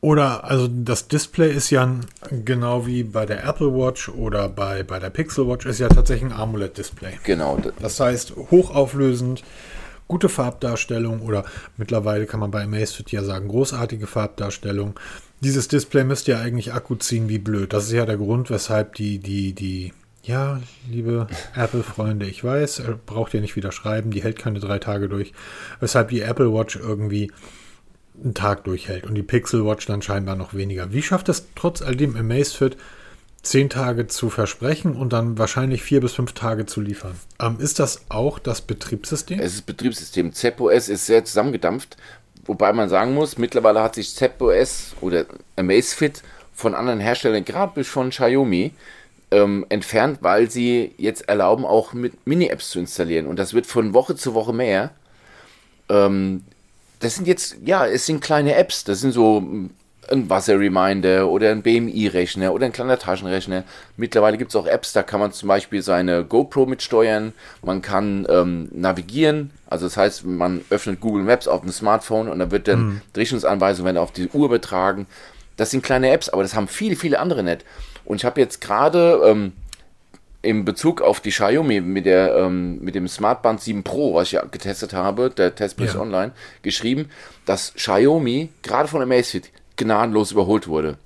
oder, also das Display ist ja genau wie bei der Apple Watch oder bei, bei der Pixel Watch, ist ja tatsächlich ein AMOLED-Display. Genau. Das heißt, hochauflösend, gute Farbdarstellung oder mittlerweile kann man bei Amazfit ja sagen, großartige Farbdarstellung. Dieses Display müsste ja eigentlich Akku ziehen wie blöd. Das ist ja der Grund, weshalb die, die, die ja, liebe Apple-Freunde, ich weiß, er braucht ja nicht wieder schreiben, die hält keine drei Tage durch, weshalb die Apple Watch irgendwie einen Tag durchhält und die Pixel Watch dann scheinbar noch weniger. Wie schafft es trotz alledem Amazfit, zehn Tage zu versprechen und dann wahrscheinlich vier bis fünf Tage zu liefern? Ähm, ist das auch das Betriebssystem? Es ist Betriebssystem. ZepOS ist sehr zusammengedampft, wobei man sagen muss, mittlerweile hat sich ZepOS oder Amazfit von anderen Herstellern, gerade bis von Xiaomi, ähm, entfernt, weil sie jetzt erlauben, auch mit Mini-Apps zu installieren. Und das wird von Woche zu Woche mehr. Ähm, das sind jetzt, ja, es sind kleine Apps. Das sind so ein Wasser-Reminder oder ein BMI-Rechner oder ein kleiner Taschenrechner. Mittlerweile gibt es auch Apps, da kann man zum Beispiel seine GoPro mitsteuern. Man kann ähm, navigieren. Also das heißt, man öffnet Google Maps auf dem Smartphone und dann wird dann mhm. Richtungsanweisungen auf die Uhr betragen. Das sind kleine Apps, aber das haben viele, viele andere nicht. Und ich habe jetzt gerade ähm, in Bezug auf die Xiaomi mit, der, ähm, mit dem Smartband 7 Pro, was ich getestet habe, der Testbericht ja. online, geschrieben, dass Xiaomi gerade von Amazfit gnadenlos überholt wurde.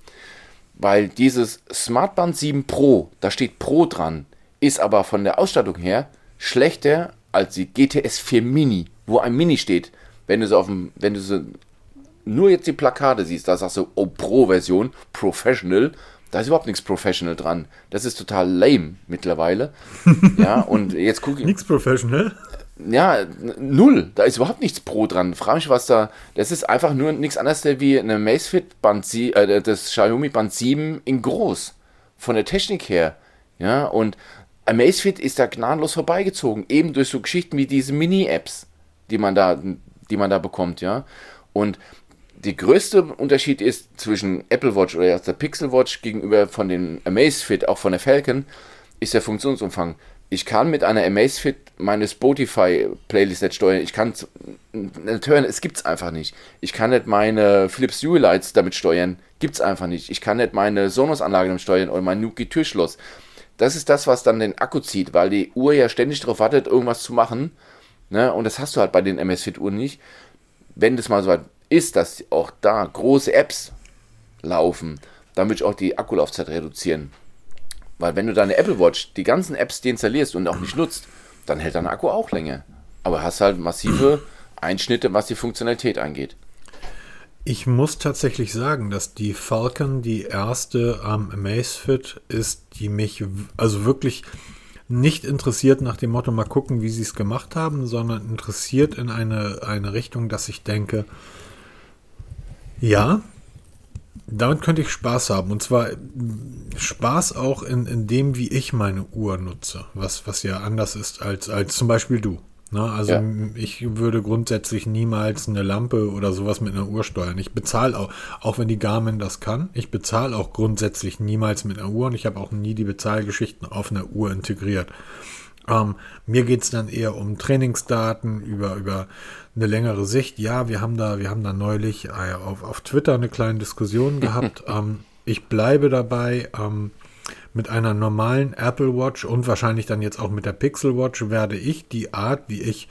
Weil dieses Smartband 7 Pro, da steht Pro dran, ist aber von der Ausstattung her schlechter als die GTS 4 Mini, wo ein Mini steht. Wenn du so auf dem, wenn du so nur jetzt die Plakate siehst, da sagst du, oh, Pro-Version, Professional, da ist überhaupt nichts Professional dran. Das ist total lame mittlerweile. ja, und jetzt gucke ich. Nichts Professional? Ja, null. Da ist überhaupt nichts Pro dran. Frag mich, was da. Das ist einfach nur nichts anderes wie eine Macefit Band 7, äh, das Xiaomi Band 7 in groß. Von der Technik her. Ja, und Amazfit ist da gnadenlos vorbeigezogen. Eben durch so Geschichten wie diese Mini-Apps, die man da, die man da bekommt, ja. Und der größte Unterschied ist zwischen Apple Watch oder der Pixel Watch gegenüber von den Amazfit, auch von der Falcon, ist der Funktionsumfang. Ich kann mit einer Amazfit meine Spotify-Playlist nicht steuern. Ich kann nicht hören, es gibt es einfach nicht. Ich kann nicht meine Philips Hue Lights damit steuern. Gibt es einfach nicht. Ich kann nicht meine Sonos-Anlage damit steuern oder mein Nuki Türschloss. Das ist das, was dann den Akku zieht, weil die Uhr ja ständig darauf wartet, irgendwas zu machen. Ne? Und das hast du halt bei den Amazfit-Uhren nicht. Wenn das mal so weit ist, dass auch da große Apps laufen, dann würde ich auch die Akkulaufzeit reduzieren. Weil wenn du deine Apple Watch, die ganzen Apps die installierst und auch nicht nutzt, dann hält dein Akku auch länger. Aber hast halt massive Einschnitte, was die Funktionalität angeht. Ich muss tatsächlich sagen, dass die Falcon die erste am ähm, Amazfit ist, die mich also wirklich nicht interessiert nach dem Motto, mal gucken, wie sie es gemacht haben, sondern interessiert in eine, eine Richtung, dass ich denke, ja, damit könnte ich Spaß haben. Und zwar Spaß auch in, in dem, wie ich meine Uhr nutze. Was, was ja anders ist als, als zum Beispiel du. Na, ne? also ja. ich würde grundsätzlich niemals eine Lampe oder sowas mit einer Uhr steuern. Ich bezahle auch, auch wenn die Garmin das kann, ich bezahle auch grundsätzlich niemals mit einer Uhr und ich habe auch nie die Bezahlgeschichten auf einer Uhr integriert. Ähm, mir geht es dann eher um Trainingsdaten über, über eine längere Sicht. Ja, wir haben da, wir haben da neulich äh, auf, auf Twitter eine kleine Diskussion gehabt. ähm, ich bleibe dabei. Ähm, mit einer normalen Apple Watch und wahrscheinlich dann jetzt auch mit der Pixel Watch werde ich die Art, wie ich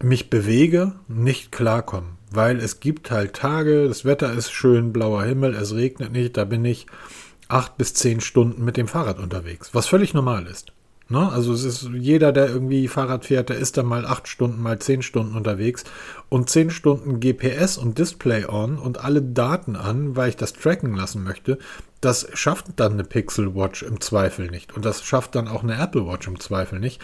mich bewege, nicht klarkommen. Weil es gibt halt Tage, das Wetter ist schön, blauer Himmel, es regnet nicht, da bin ich acht bis zehn Stunden mit dem Fahrrad unterwegs, was völlig normal ist. Ne? Also es ist jeder, der irgendwie Fahrrad fährt, der ist dann mal acht Stunden, mal zehn Stunden unterwegs und zehn Stunden GPS und Display on und alle Daten an, weil ich das tracken lassen möchte. Das schafft dann eine Pixel Watch im Zweifel nicht und das schafft dann auch eine Apple Watch im Zweifel nicht.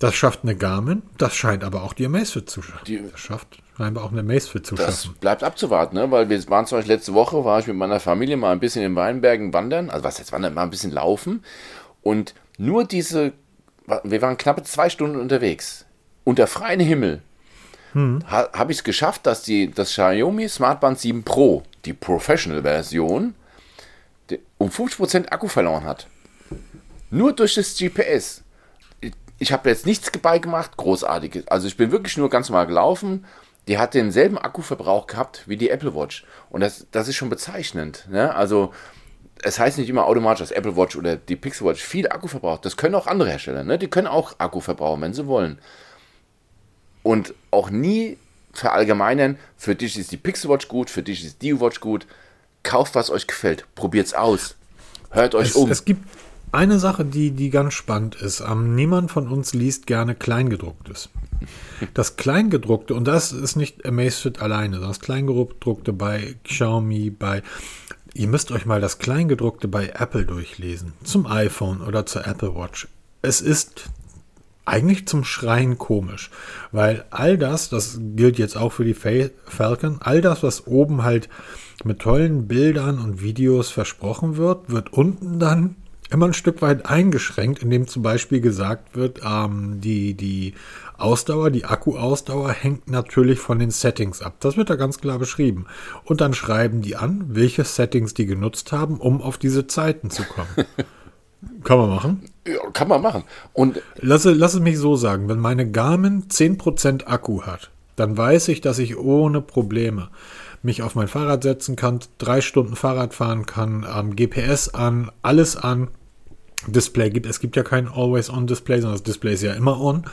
Das schafft eine Garmin, das scheint aber auch die Amazfit zu schaffen. Die, das schafft scheinbar auch eine Amazfit zu das schaffen. bleibt abzuwarten, ne? weil wir waren zum Beispiel letzte Woche, war ich mit meiner Familie mal ein bisschen in Weinbergen wandern, also was jetzt wandern, mal ein bisschen laufen und nur diese, wir waren knappe zwei Stunden unterwegs, unter freiem Himmel, hm. ha, habe ich es geschafft, dass die, das Xiaomi Smartband 7 Pro, die Professional-Version, um 50% Akku verloren hat. Nur durch das GPS. Ich habe jetzt nichts beigemacht, großartiges. Also ich bin wirklich nur ganz normal gelaufen. Die hat denselben Akkuverbrauch gehabt wie die Apple Watch. Und das, das ist schon bezeichnend. Ne? Also es heißt nicht immer automatisch, dass Apple Watch oder die Pixel Watch viel Akku verbraucht. Das können auch andere Hersteller, ne? Die können auch Akku verbrauchen, wenn sie wollen. Und auch nie verallgemeinern, für dich ist die Pixel Watch gut, für dich ist die Watch gut. Kauft, was euch gefällt. Probiert's aus. Hört euch es, um. Es gibt eine Sache, die, die ganz spannend ist. Ähm, niemand von uns liest gerne Kleingedrucktes. Das Kleingedruckte, und das ist nicht Amazfit alleine, das Kleingedruckte bei Xiaomi, bei Ihr müsst euch mal das Kleingedruckte bei Apple durchlesen, zum iPhone oder zur Apple Watch. Es ist eigentlich zum Schreien komisch, weil all das, das gilt jetzt auch für die Falcon, all das, was oben halt mit tollen Bildern und Videos versprochen wird, wird unten dann immer ein Stück weit eingeschränkt, indem zum Beispiel gesagt wird, ähm, die, die Ausdauer, die Akkuausdauer hängt natürlich von den Settings ab. Das wird da ganz klar beschrieben. Und dann schreiben die an, welche Settings die genutzt haben, um auf diese Zeiten zu kommen. kann man machen? Ja, kann man machen. Und lass, lass es mich so sagen, wenn meine Garmin 10% Akku hat, dann weiß ich, dass ich ohne Probleme mich auf mein Fahrrad setzen kann, drei Stunden Fahrrad fahren kann, ähm, GPS an, alles an. Display gibt, es gibt ja kein Always-On-Display, sondern das Display ist ja immer on.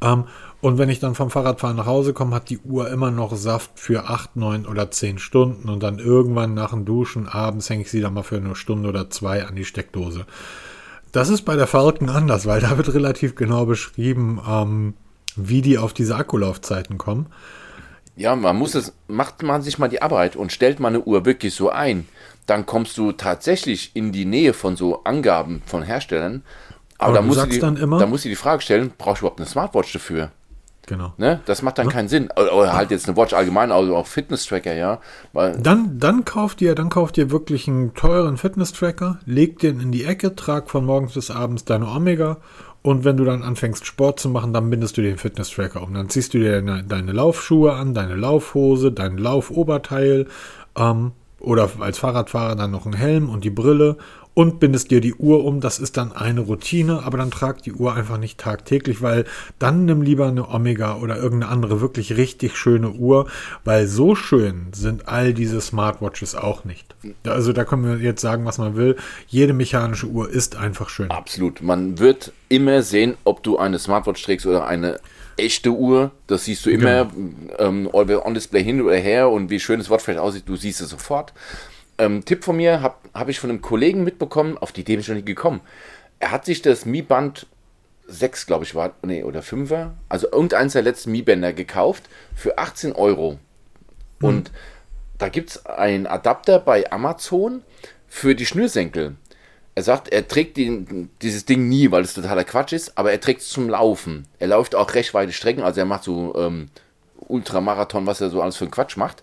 Ähm, und wenn ich dann vom Fahrradfahren nach Hause komme, hat die Uhr immer noch Saft für 8, 9 oder 10 Stunden und dann irgendwann nach dem Duschen abends hänge ich sie dann mal für eine Stunde oder zwei an die Steckdose. Das ist bei der Falcon anders, weil da wird relativ genau beschrieben, ähm, wie die auf diese Akkulaufzeiten kommen. Ja, man muss es, macht man sich mal die Arbeit und stellt mal eine Uhr wirklich so ein, dann kommst du tatsächlich in die Nähe von so Angaben von Herstellern. Aber, Aber da musst du die, dann immer, da musst du die Frage stellen, brauchst du überhaupt eine Smartwatch dafür? Genau. Ne? Das macht dann ja. keinen Sinn. Oder, halt jetzt eine Watch allgemein, also auch Fitness-Tracker, ja. Weil dann, dann kauft ihr, dann kauft ihr wirklich einen teuren Fitness-Tracker, legt den in die Ecke, trag von morgens bis abends deine Omega und wenn du dann anfängst, Sport zu machen, dann bindest du den Fitness-Tracker um. Dann ziehst du dir deine, deine, Laufschuhe an, deine Laufhose, dein Laufoberteil ähm, oder als Fahrradfahrer dann noch einen Helm und die Brille und bindest dir die Uhr um. Das ist dann eine Routine, aber dann trag die Uhr einfach nicht tagtäglich, weil dann nimm lieber eine Omega oder irgendeine andere wirklich richtig schöne Uhr, weil so schön sind all diese Smartwatches auch nicht. Also da können wir jetzt sagen, was man will. Jede mechanische Uhr ist einfach schön. Absolut. Man wird immer sehen, ob du eine Smartwatch trägst oder eine echte Uhr. Das siehst du immer genau. ähm, on-display hin oder her und wie schön das Watch aussieht, du siehst es sofort. Ähm, Tipp von mir habe hab ich von einem Kollegen mitbekommen, auf die Idee bin ich noch nicht gekommen. Er hat sich das Mi Band 6, glaube ich, war, nee, oder 5er, also irgendeins der letzten Mi-Bänder gekauft für 18 Euro. Mhm. Und da gibt es einen Adapter bei Amazon für die Schnürsenkel. Er sagt, er trägt die, dieses Ding nie, weil es totaler Quatsch ist, aber er trägt es zum Laufen. Er läuft auch recht weite Strecken, also er macht so ähm, Ultramarathon, was er so alles für einen Quatsch macht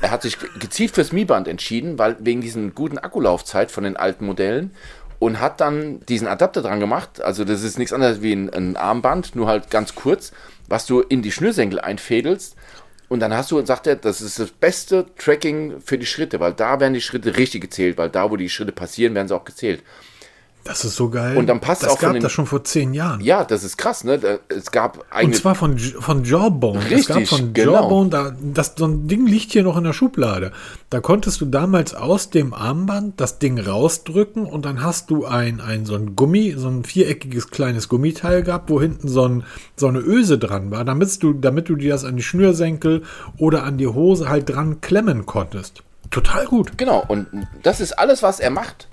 er hat sich gezielt fürs Mi-Band entschieden, weil wegen diesen guten Akkulaufzeit von den alten Modellen und hat dann diesen Adapter dran gemacht. Also das ist nichts anderes wie ein, ein Armband, nur halt ganz kurz, was du in die Schnürsenkel einfädelst. Und dann hast du, sagt er, das ist das beste Tracking für die Schritte, weil da werden die Schritte richtig gezählt, weil da, wo die Schritte passieren, werden sie auch gezählt. Das ist so geil. Und dann passt das auch gab den, das schon vor zehn Jahren. Ja, das ist krass, ne? Es gab Und zwar von, von Jawbone. Richtig, es gab von genau. Jawbone, da, das, so ein Ding liegt hier noch in der Schublade. Da konntest du damals aus dem Armband das Ding rausdrücken und dann hast du ein, ein so ein Gummi, so ein viereckiges kleines Gummiteil gehabt, wo hinten so, ein, so eine Öse dran war, damit du, damit du dir das an die Schnürsenkel oder an die Hose halt dran klemmen konntest. Total gut. Genau, und das ist alles, was er macht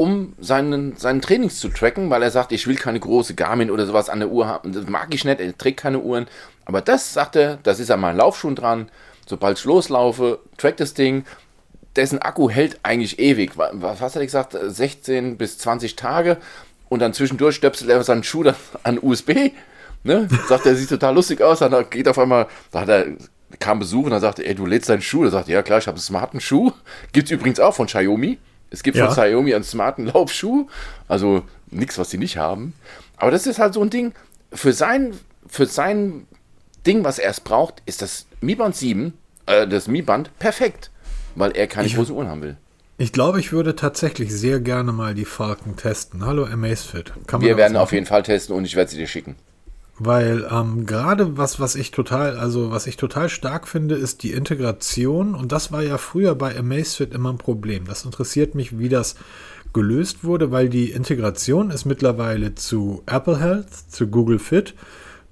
um seinen, seinen Trainings zu tracken, weil er sagt, ich will keine große Garmin oder sowas an der Uhr haben. Das mag ich nicht, er trägt keine Uhren. Aber das, sagt er, das ist an meinen Laufschuhen dran. Sobald ich loslaufe, track das Ding. Dessen Akku hält eigentlich ewig. Was hat er gesagt? 16 bis 20 Tage. Und dann zwischendurch stöpselt er seinen Schuh dann an USB. Ne? Sagt er, sieht total lustig aus. Dann geht auf einmal, da hat er kam Besuch und dann sagte, ey, du lädst deinen Schuh. Da sagte, ja klar, ich habe einen smarten Schuh. Gibt es übrigens auch von Xiaomi. Es gibt ja. von Xiaomi einen smarten Laufschuh, also nichts, was sie nicht haben. Aber das ist halt so ein Ding, für sein, für sein Ding, was er es braucht, ist das Mi Band 7, äh, das Mi Band perfekt, weil er keine ich, große Uhren haben will. Ich glaube, ich würde tatsächlich sehr gerne mal die Falken testen. Hallo Amazfit. Wir werden auf jeden Fall testen und ich werde sie dir schicken. Weil ähm, gerade was, was ich total, also was ich total stark finde, ist die Integration. Und das war ja früher bei Amazfit immer ein Problem. Das interessiert mich, wie das gelöst wurde, weil die Integration ist mittlerweile zu Apple Health, zu Google Fit,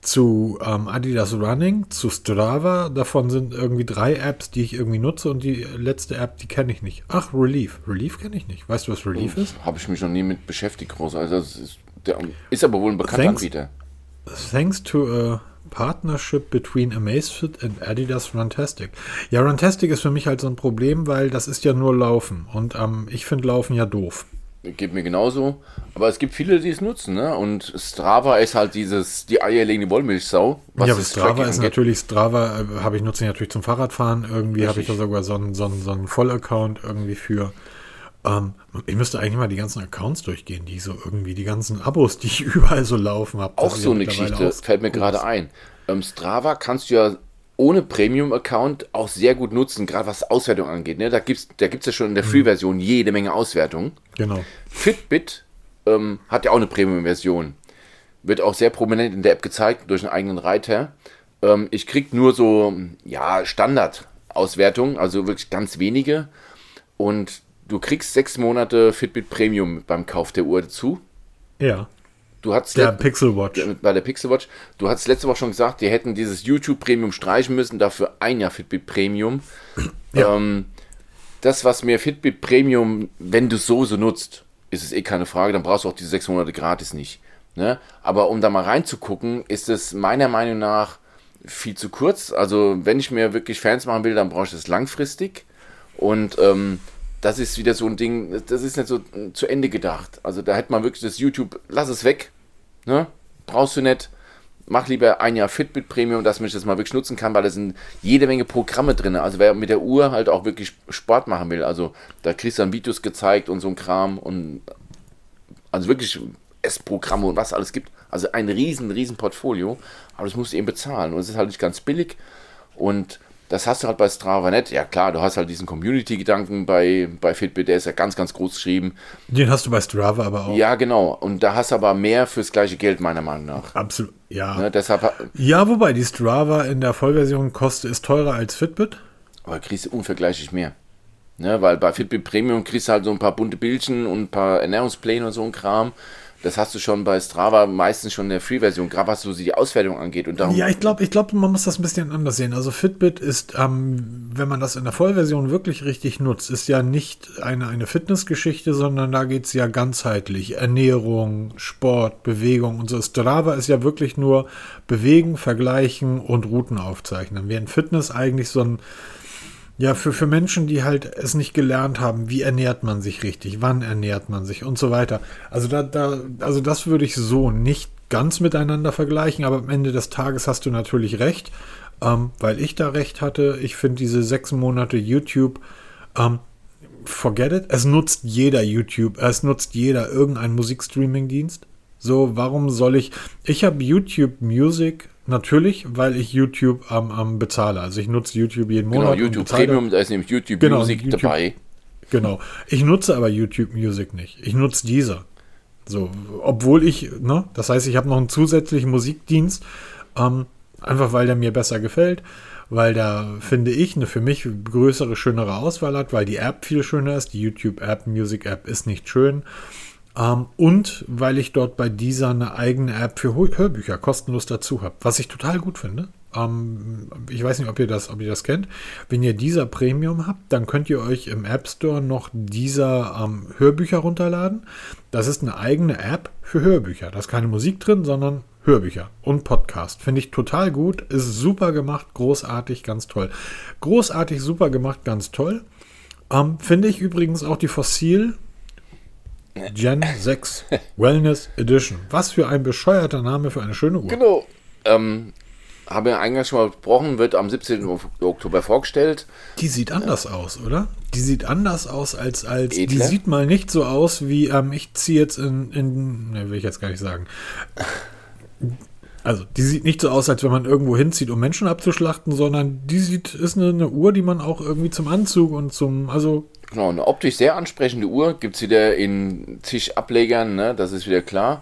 zu ähm, Adidas Running, zu Strava. Davon sind irgendwie drei Apps, die ich irgendwie nutze und die letzte App, die kenne ich nicht. Ach, Relief. Relief kenne ich nicht. Weißt du, was Relief oh, ist? Habe ich mich noch nie mit beschäftigt, groß. Also ist, der, ist aber wohl ein bekannter Thanks, Anbieter. Thanks to a partnership between Amazfit and Adidas Runtastic. Ja, Runtastic ist für mich halt so ein Problem, weil das ist ja nur Laufen und ähm, ich finde Laufen ja doof. Geht mir genauso. Aber es gibt viele, die es nutzen, ne? Und Strava ist halt dieses, die eierlegende Wollmilchsau. Was ja, aber Strava ist natürlich, Strava äh, habe ich nutze ich natürlich zum Fahrradfahren. Irgendwie habe ich da sogar so einen, so einen, so einen Vollaccount irgendwie für. Ähm, ich müsste eigentlich mal die ganzen Accounts durchgehen, die so irgendwie, die ganzen Abos, die ich überall so laufen habe. Auch so eine Geschichte, fällt mir gerade ein. Ähm, Strava kannst du ja ohne Premium-Account auch sehr gut nutzen, gerade was Auswertung angeht. Ne? Da gibt es da gibt's ja schon in der mhm. Free-Version jede Menge Auswertung. Genau. Fitbit ähm, hat ja auch eine Premium-Version. Wird auch sehr prominent in der App gezeigt durch einen eigenen Reiter. Ähm, ich krieg nur so, ja, Standard Auswertung, also wirklich ganz wenige. Und du kriegst sechs Monate Fitbit Premium beim Kauf der Uhr dazu. Ja. Du hast Der Pixel Watch. bei der Pixel Watch. Du hast letzte Woche schon gesagt, die hätten dieses YouTube Premium streichen müssen, dafür ein Jahr Fitbit Premium. Ja. Ähm, das, was mir Fitbit Premium, wenn du es so so nutzt, ist es eh keine Frage, dann brauchst du auch diese sechs Monate gratis nicht. Ne? Aber um da mal reinzugucken, ist es meiner Meinung nach viel zu kurz. Also wenn ich mir wirklich Fans machen will, dann brauche ich das langfristig. Und ähm, das ist wieder so ein Ding, das ist nicht so äh, zu Ende gedacht. Also da hätte man wirklich das YouTube, lass es weg. Ne? Brauchst du nicht. Mach lieber ein Jahr Fitbit Premium, dass man das mal wirklich nutzen kann, weil da sind jede Menge Programme drin. Also wer mit der Uhr halt auch wirklich Sport machen will, also da kriegst du dann Videos gezeigt und so ein Kram und also wirklich Essprogramme und was alles gibt. Also ein riesen, riesen Portfolio, aber das musst du eben bezahlen und es ist halt nicht ganz billig und das hast du halt bei Strava nicht. Ja klar, du hast halt diesen Community-Gedanken bei, bei Fitbit, der ist ja ganz, ganz groß geschrieben. Den hast du bei Strava aber auch. Ja, genau. Und da hast du aber mehr fürs gleiche Geld, meiner Meinung nach. Absolut. Ja. Ne, deshalb, Ja, wobei die Strava in der Vollversion kostet, ist teurer als Fitbit. aber kriegst du unvergleichlich mehr. Ne, weil bei Fitbit Premium kriegst du halt so ein paar bunte Bildchen und ein paar Ernährungspläne und so ein Kram. Das hast du schon bei Strava meistens schon in der Free-Version, gerade was so die Auswertung angeht. Und darum, Ja, ich glaube, ich glaub, man muss das ein bisschen anders sehen. Also Fitbit ist, ähm, wenn man das in der Vollversion wirklich richtig nutzt, ist ja nicht eine, eine Fitnessgeschichte, sondern da geht es ja ganzheitlich. Ernährung, Sport, Bewegung und so. Strava ist ja wirklich nur bewegen, vergleichen und Routen aufzeichnen. Während Fitness eigentlich so ein ja, für, für Menschen, die halt es nicht gelernt haben, wie ernährt man sich richtig, wann ernährt man sich und so weiter. Also da, da, also das würde ich so nicht ganz miteinander vergleichen, aber am Ende des Tages hast du natürlich recht, ähm, weil ich da recht hatte. Ich finde diese sechs Monate YouTube, ähm, forget it, es nutzt jeder YouTube, es nutzt jeder irgendeinen Musikstreaming-Dienst. So, warum soll ich, ich habe YouTube Music Natürlich, weil ich YouTube ähm, ähm, bezahle. Also ich nutze YouTube jeden genau, Monat. und YouTube Premium, da ist nämlich YouTube Genau, Music YouTube- dabei. Genau. Ich nutze aber YouTube Music nicht. Ich nutze dieser. So, obwohl ich, ne, das heißt, ich habe noch einen zusätzlichen Musikdienst, ähm, einfach weil der mir besser gefällt, weil der, finde ich, eine für mich größere, schönere Auswahl hat, weil die App viel schöner ist. Die YouTube-App, Music-App ist nicht schön. Ähm, und weil ich dort bei dieser eine eigene App für Hö- Hörbücher kostenlos dazu habe, was ich total gut finde. Ähm, ich weiß nicht, ob ihr, das, ob ihr das kennt. Wenn ihr dieser Premium habt, dann könnt ihr euch im App Store noch dieser ähm, Hörbücher runterladen. Das ist eine eigene App für Hörbücher. Da ist keine Musik drin, sondern Hörbücher und Podcast. Finde ich total gut. Ist super gemacht, großartig, ganz toll. Großartig, super gemacht, ganz toll. Finde ich übrigens auch die Fossil Gen 6 Wellness Edition. Was für ein bescheuerter Name für eine schöne Uhr. Genau. Ähm, habe ja eingangs schon mal besprochen, wird am 17. Oktober vorgestellt. Die sieht anders aus, oder? Die sieht anders aus als als. Die sieht mal nicht so aus wie ähm, ich ziehe jetzt in in. Ne, will ich jetzt gar nicht sagen. Also die sieht nicht so aus, als wenn man irgendwo hinzieht, um Menschen abzuschlachten, sondern die sieht ist eine, eine Uhr, die man auch irgendwie zum Anzug und zum also Genau, eine optisch sehr ansprechende Uhr. Gibt es wieder in zig Ablegern, ne? das ist wieder klar.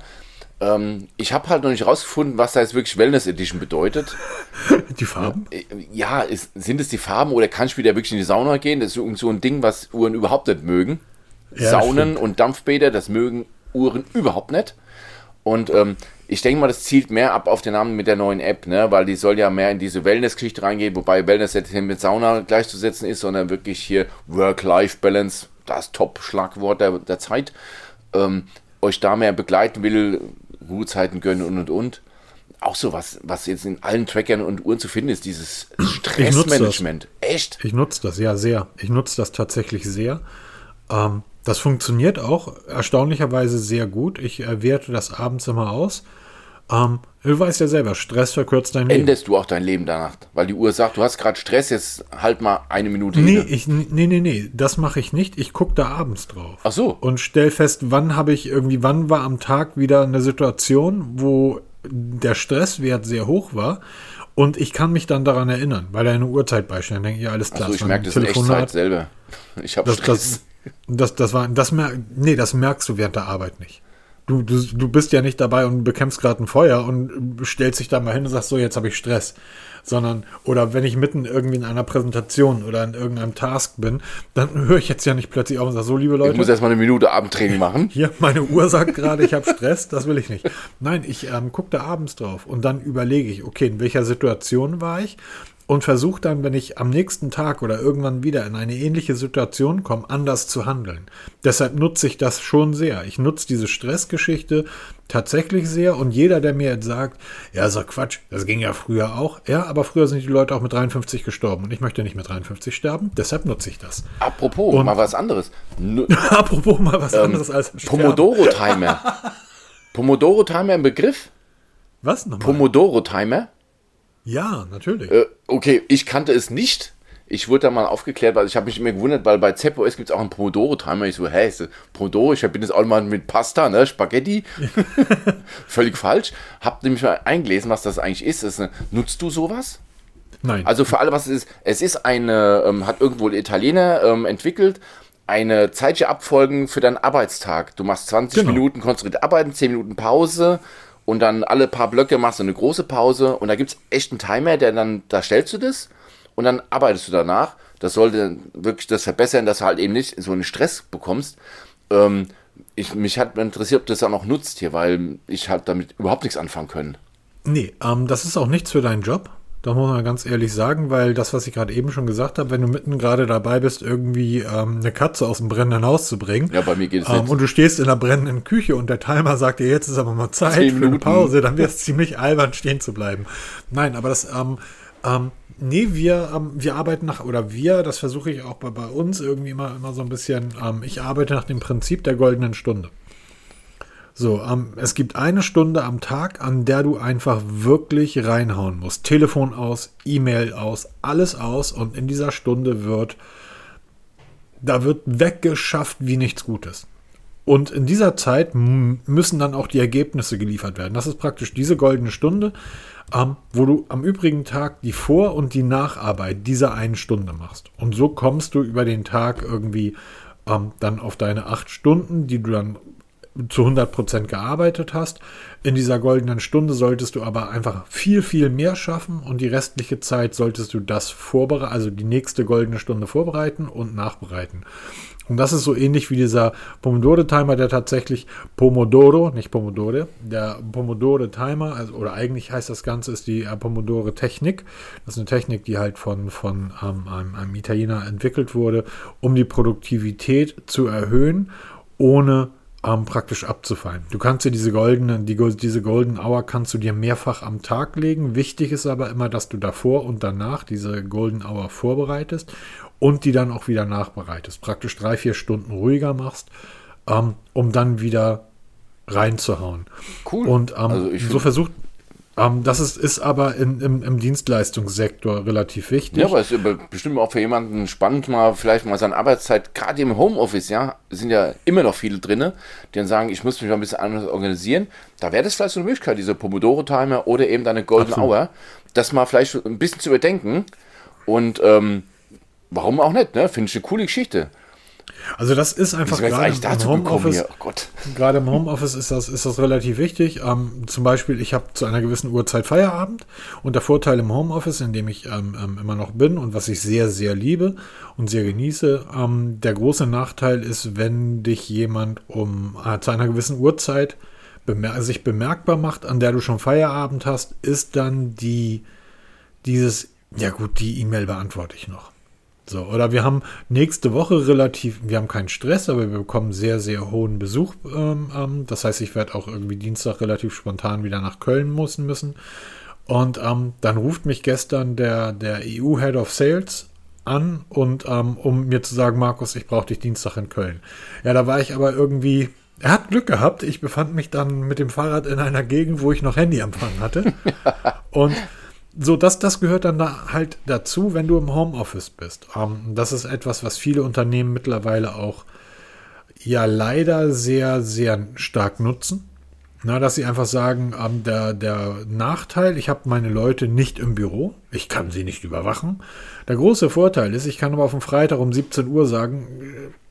Ähm, ich habe halt noch nicht rausgefunden, was da jetzt wirklich Wellness Edition bedeutet. die Farben. Äh, Ja, ist, sind es die Farben oder kann ich wieder wirklich in die Sauna gehen? Das ist irgend so ein Ding, was Uhren überhaupt nicht mögen. Ja, Saunen und Dampfbäder, das mögen Uhren überhaupt nicht. Und ähm, ich denke mal, das zielt mehr ab auf den Namen mit der neuen App, ne? weil die soll ja mehr in diese Wellness-Geschichte reingehen, wobei Wellness jetzt nicht mit Sauna gleichzusetzen ist, sondern wirklich hier Work-Life-Balance, das Top-Schlagwort der, der Zeit, ähm, euch da mehr begleiten will, Ruhezeiten gönnen und und und. Auch so was, was jetzt in allen Trackern und Uhren zu finden ist, dieses Stressmanagement. Echt? Ich nutze das, ja, sehr. Ich nutze das tatsächlich sehr. Ähm, das funktioniert auch erstaunlicherweise sehr gut. Ich äh, werte das abends immer aus. Ähm, du weißt ja selber, Stress verkürzt dein Leben. Änderst du auch dein Leben danach? Weil die Uhr sagt, du hast gerade Stress, jetzt halt mal eine Minute Nee, ich, nee, nee, nee, das mache ich nicht. Ich gucke da abends drauf. Ach so. Und stell fest, wann habe ich irgendwie, wann war am Tag wieder eine Situation, wo der Stresswert sehr hoch war. Und ich kann mich dann daran erinnern, weil er eine Uhrzeit beistellen. Denke ich, ja, alles klar. Also ich merke das in Telefonat. Echtzeit selber. Ich habe Stress. das, das, das war, das mer nee, das merkst du während der Arbeit nicht. Du, du, du bist ja nicht dabei und bekämpfst gerade ein Feuer und stellst dich da mal hin und sagst, so, jetzt habe ich Stress. Sondern, oder wenn ich mitten irgendwie in einer Präsentation oder in irgendeinem Task bin, dann höre ich jetzt ja nicht plötzlich auf und sage, so, liebe Leute. Ich muss erstmal eine Minute Abendtraining machen. Hier, meine Uhr sagt gerade, ich habe Stress, das will ich nicht. Nein, ich ähm, gucke da abends drauf und dann überlege ich, okay, in welcher Situation war ich und versuche dann, wenn ich am nächsten Tag oder irgendwann wieder in eine ähnliche Situation komme, anders zu handeln. Deshalb nutze ich das schon sehr. Ich nutze diese Stressgeschichte tatsächlich sehr und jeder, der mir jetzt sagt, ja, so Quatsch, das ging ja früher auch. Ja, aber früher sind die Leute auch mit 53 gestorben und ich möchte nicht mit 53 sterben, deshalb nutze ich das. Apropos, und, mal was anderes. Apropos mal was ähm, anderes als Pomodoro-Timer. Pomodoro-Timer im Begriff? Was nochmal? Pomodoro-Timer? Ja, natürlich. Äh, okay, ich kannte es nicht. Ich wurde da mal aufgeklärt, weil ich habe mich immer gewundert, weil bei ZepOS gibt es auch einen Pomodoro-Timer. Ich so, hä, ist das Pomodoro? Ich verbinde das auch mal mit Pasta, ne? Spaghetti. Völlig falsch. Hab nämlich mal eingelesen, was das eigentlich ist. Das eine, nutzt du sowas? Nein. Also für alle, was es ist, es ist eine, ähm, hat irgendwo ein Italiener ähm, entwickelt, eine zeitliche Abfolgen für deinen Arbeitstag. Du machst 20 genau. Minuten konzentriert arbeiten, 10 Minuten Pause, und dann alle paar Blöcke machst du eine große Pause und da gibt es echt einen Timer, der dann, da stellst du das und dann arbeitest du danach. Das sollte wirklich das verbessern, dass du halt eben nicht so einen Stress bekommst. Ähm, ich, mich hat interessiert, ob das auch noch nutzt hier, weil ich halt damit überhaupt nichts anfangen können. Nee, ähm, das ist auch nichts für deinen Job. Da muss man ganz ehrlich sagen, weil das, was ich gerade eben schon gesagt habe, wenn du mitten gerade dabei bist, irgendwie ähm, eine Katze aus dem brennenden Haus zu bringen. Ja, bei mir geht es ähm, Und du stehst in der brennenden Küche und der Timer sagt dir, jetzt ist aber mal Zeit für eine Pause, dann wäre es ziemlich albern, stehen zu bleiben. Nein, aber das, ähm, ähm, nee, wir, ähm, wir arbeiten nach, oder wir, das versuche ich auch bei, bei uns irgendwie immer, immer so ein bisschen, ähm, ich arbeite nach dem Prinzip der goldenen Stunde. So, ähm, es gibt eine Stunde am Tag, an der du einfach wirklich reinhauen musst. Telefon aus, E-Mail aus, alles aus und in dieser Stunde wird, da wird weggeschafft wie nichts Gutes. Und in dieser Zeit müssen dann auch die Ergebnisse geliefert werden. Das ist praktisch diese goldene Stunde, ähm, wo du am übrigen Tag die Vor- und die Nacharbeit dieser einen Stunde machst. Und so kommst du über den Tag irgendwie ähm, dann auf deine acht Stunden, die du dann zu 100% gearbeitet hast. In dieser goldenen Stunde solltest du aber einfach viel, viel mehr schaffen und die restliche Zeit solltest du das vorbereiten, also die nächste goldene Stunde vorbereiten und nachbereiten. Und das ist so ähnlich wie dieser Pomodoro-Timer, der tatsächlich Pomodoro, nicht Pomodore, der Pomodoro-Timer, also, oder eigentlich heißt das Ganze, ist die äh, Pomodoro-Technik. Das ist eine Technik, die halt von, von ähm, einem, einem Italiener entwickelt wurde, um die Produktivität zu erhöhen, ohne ähm, praktisch abzufallen. Du kannst dir diese goldene, die, diese Golden Hour kannst du dir mehrfach am Tag legen. Wichtig ist aber immer, dass du davor und danach diese Golden Hour vorbereitest und die dann auch wieder nachbereitest. Praktisch drei, vier Stunden ruhiger machst, ähm, um dann wieder reinzuhauen. Cool. Und ähm, also so versucht, ähm, das ist, ist aber in, im, im, Dienstleistungssektor relativ wichtig. Ja, aber es ist bestimmt auch für jemanden spannend, mal vielleicht mal seine Arbeitszeit, gerade im Homeoffice, ja, sind ja immer noch viele drin, die dann sagen, ich muss mich mal ein bisschen anders organisieren. Da wäre das vielleicht so eine Möglichkeit, diese Pomodoro-Timer oder eben deine Golden Absolut. Hour, das mal vielleicht ein bisschen zu überdenken. Und ähm, warum auch nicht, ne? Finde ich eine coole Geschichte. Also das ist einfach gerade im, Homeoffice. Oh gerade im Homeoffice ist das, ist das relativ wichtig. Ähm, zum Beispiel, ich habe zu einer gewissen Uhrzeit Feierabend und der Vorteil im Homeoffice, in dem ich ähm, ähm, immer noch bin und was ich sehr, sehr liebe und sehr genieße, ähm, der große Nachteil ist, wenn dich jemand um äh, zu einer gewissen Uhrzeit bemer sich bemerkbar macht, an der du schon Feierabend hast, ist dann die dieses, ja gut, die E-Mail beantworte ich noch. So, oder wir haben nächste Woche relativ, wir haben keinen Stress, aber wir bekommen sehr, sehr hohen Besuch. Ähm, das heißt, ich werde auch irgendwie Dienstag relativ spontan wieder nach Köln müssen müssen. Und ähm, dann ruft mich gestern der, der EU-Head of Sales an und ähm, um mir zu sagen, Markus, ich brauche dich Dienstag in Köln. Ja, da war ich aber irgendwie, er hat Glück gehabt. Ich befand mich dann mit dem Fahrrad in einer Gegend, wo ich noch Handyempfang hatte. und so, das, das gehört dann da halt dazu, wenn du im Homeoffice bist. Ähm, das ist etwas, was viele Unternehmen mittlerweile auch ja leider sehr, sehr stark nutzen. Na, dass sie einfach sagen, ähm, der, der Nachteil, ich habe meine Leute nicht im Büro, ich kann sie nicht überwachen. Der große Vorteil ist, ich kann aber auf dem Freitag um 17 Uhr sagen,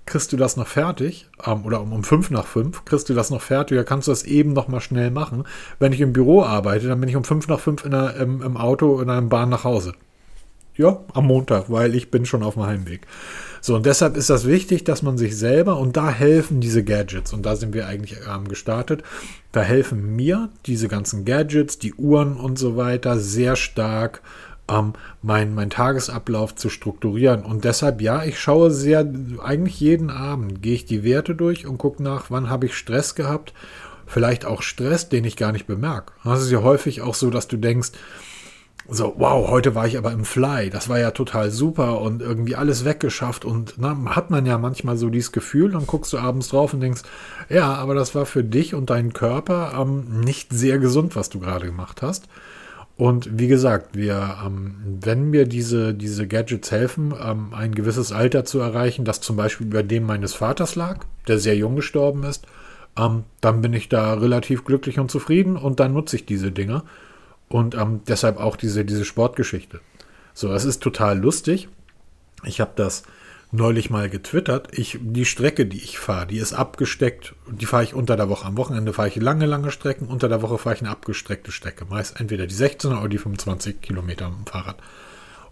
kriegst du das noch fertig, ähm, oder um, um fünf nach fünf kriegst du das noch fertig, oder kannst du das eben noch mal schnell machen. Wenn ich im Büro arbeite, dann bin ich um fünf nach fünf in der, im, im Auto in einer Bahn nach Hause. Ja, am Montag, weil ich bin schon auf dem Heimweg. So, und deshalb ist das wichtig, dass man sich selber, und da helfen diese Gadgets, und da sind wir eigentlich ähm, gestartet, da helfen mir diese ganzen Gadgets, die Uhren und so weiter sehr stark, ähm, mein, mein Tagesablauf zu strukturieren. Und deshalb, ja, ich schaue sehr, eigentlich jeden Abend gehe ich die Werte durch und gucke nach, wann habe ich Stress gehabt. Vielleicht auch Stress, den ich gar nicht bemerke. Das ist ja häufig auch so, dass du denkst, so, wow, heute war ich aber im Fly, das war ja total super und irgendwie alles weggeschafft und na, hat man ja manchmal so dieses Gefühl, dann guckst du abends drauf und denkst, ja, aber das war für dich und deinen Körper ähm, nicht sehr gesund, was du gerade gemacht hast. Und wie gesagt, wir, ähm, wenn mir diese, diese Gadgets helfen, ähm, ein gewisses Alter zu erreichen, das zum Beispiel über dem meines Vaters lag, der sehr jung gestorben ist, ähm, dann bin ich da relativ glücklich und zufrieden und dann nutze ich diese Dinge. Und ähm, deshalb auch diese, diese Sportgeschichte. So, es ist total lustig. Ich habe das neulich mal getwittert. Ich, die Strecke, die ich fahre, die ist abgesteckt. Die fahre ich unter der Woche. Am Wochenende fahre ich lange, lange Strecken. Unter der Woche fahre ich eine abgestreckte Strecke. Meist entweder die 16er oder die 25 Kilometer mit dem Fahrrad.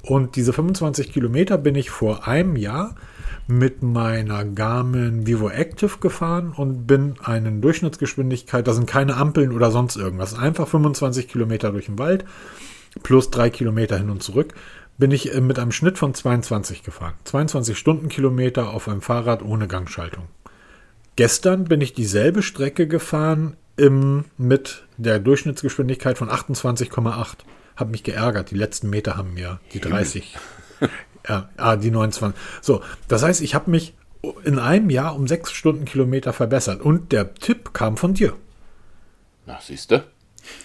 Und diese 25 Kilometer bin ich vor einem Jahr mit meiner Garmin Vivo Active gefahren und bin eine Durchschnittsgeschwindigkeit, da sind keine Ampeln oder sonst irgendwas, einfach 25 Kilometer durch den Wald plus drei Kilometer hin und zurück, bin ich äh, mit einem Schnitt von 22 gefahren. 22 Stundenkilometer auf einem Fahrrad ohne Gangschaltung. Gestern bin ich dieselbe Strecke gefahren im, mit der Durchschnittsgeschwindigkeit von 28,8. Hab mich geärgert. Die letzten Meter haben mir die 30 Ja, ah, die 29. So, das heißt, ich habe mich in einem Jahr um sechs Stundenkilometer verbessert. Und der Tipp kam von dir. Na, siehst du?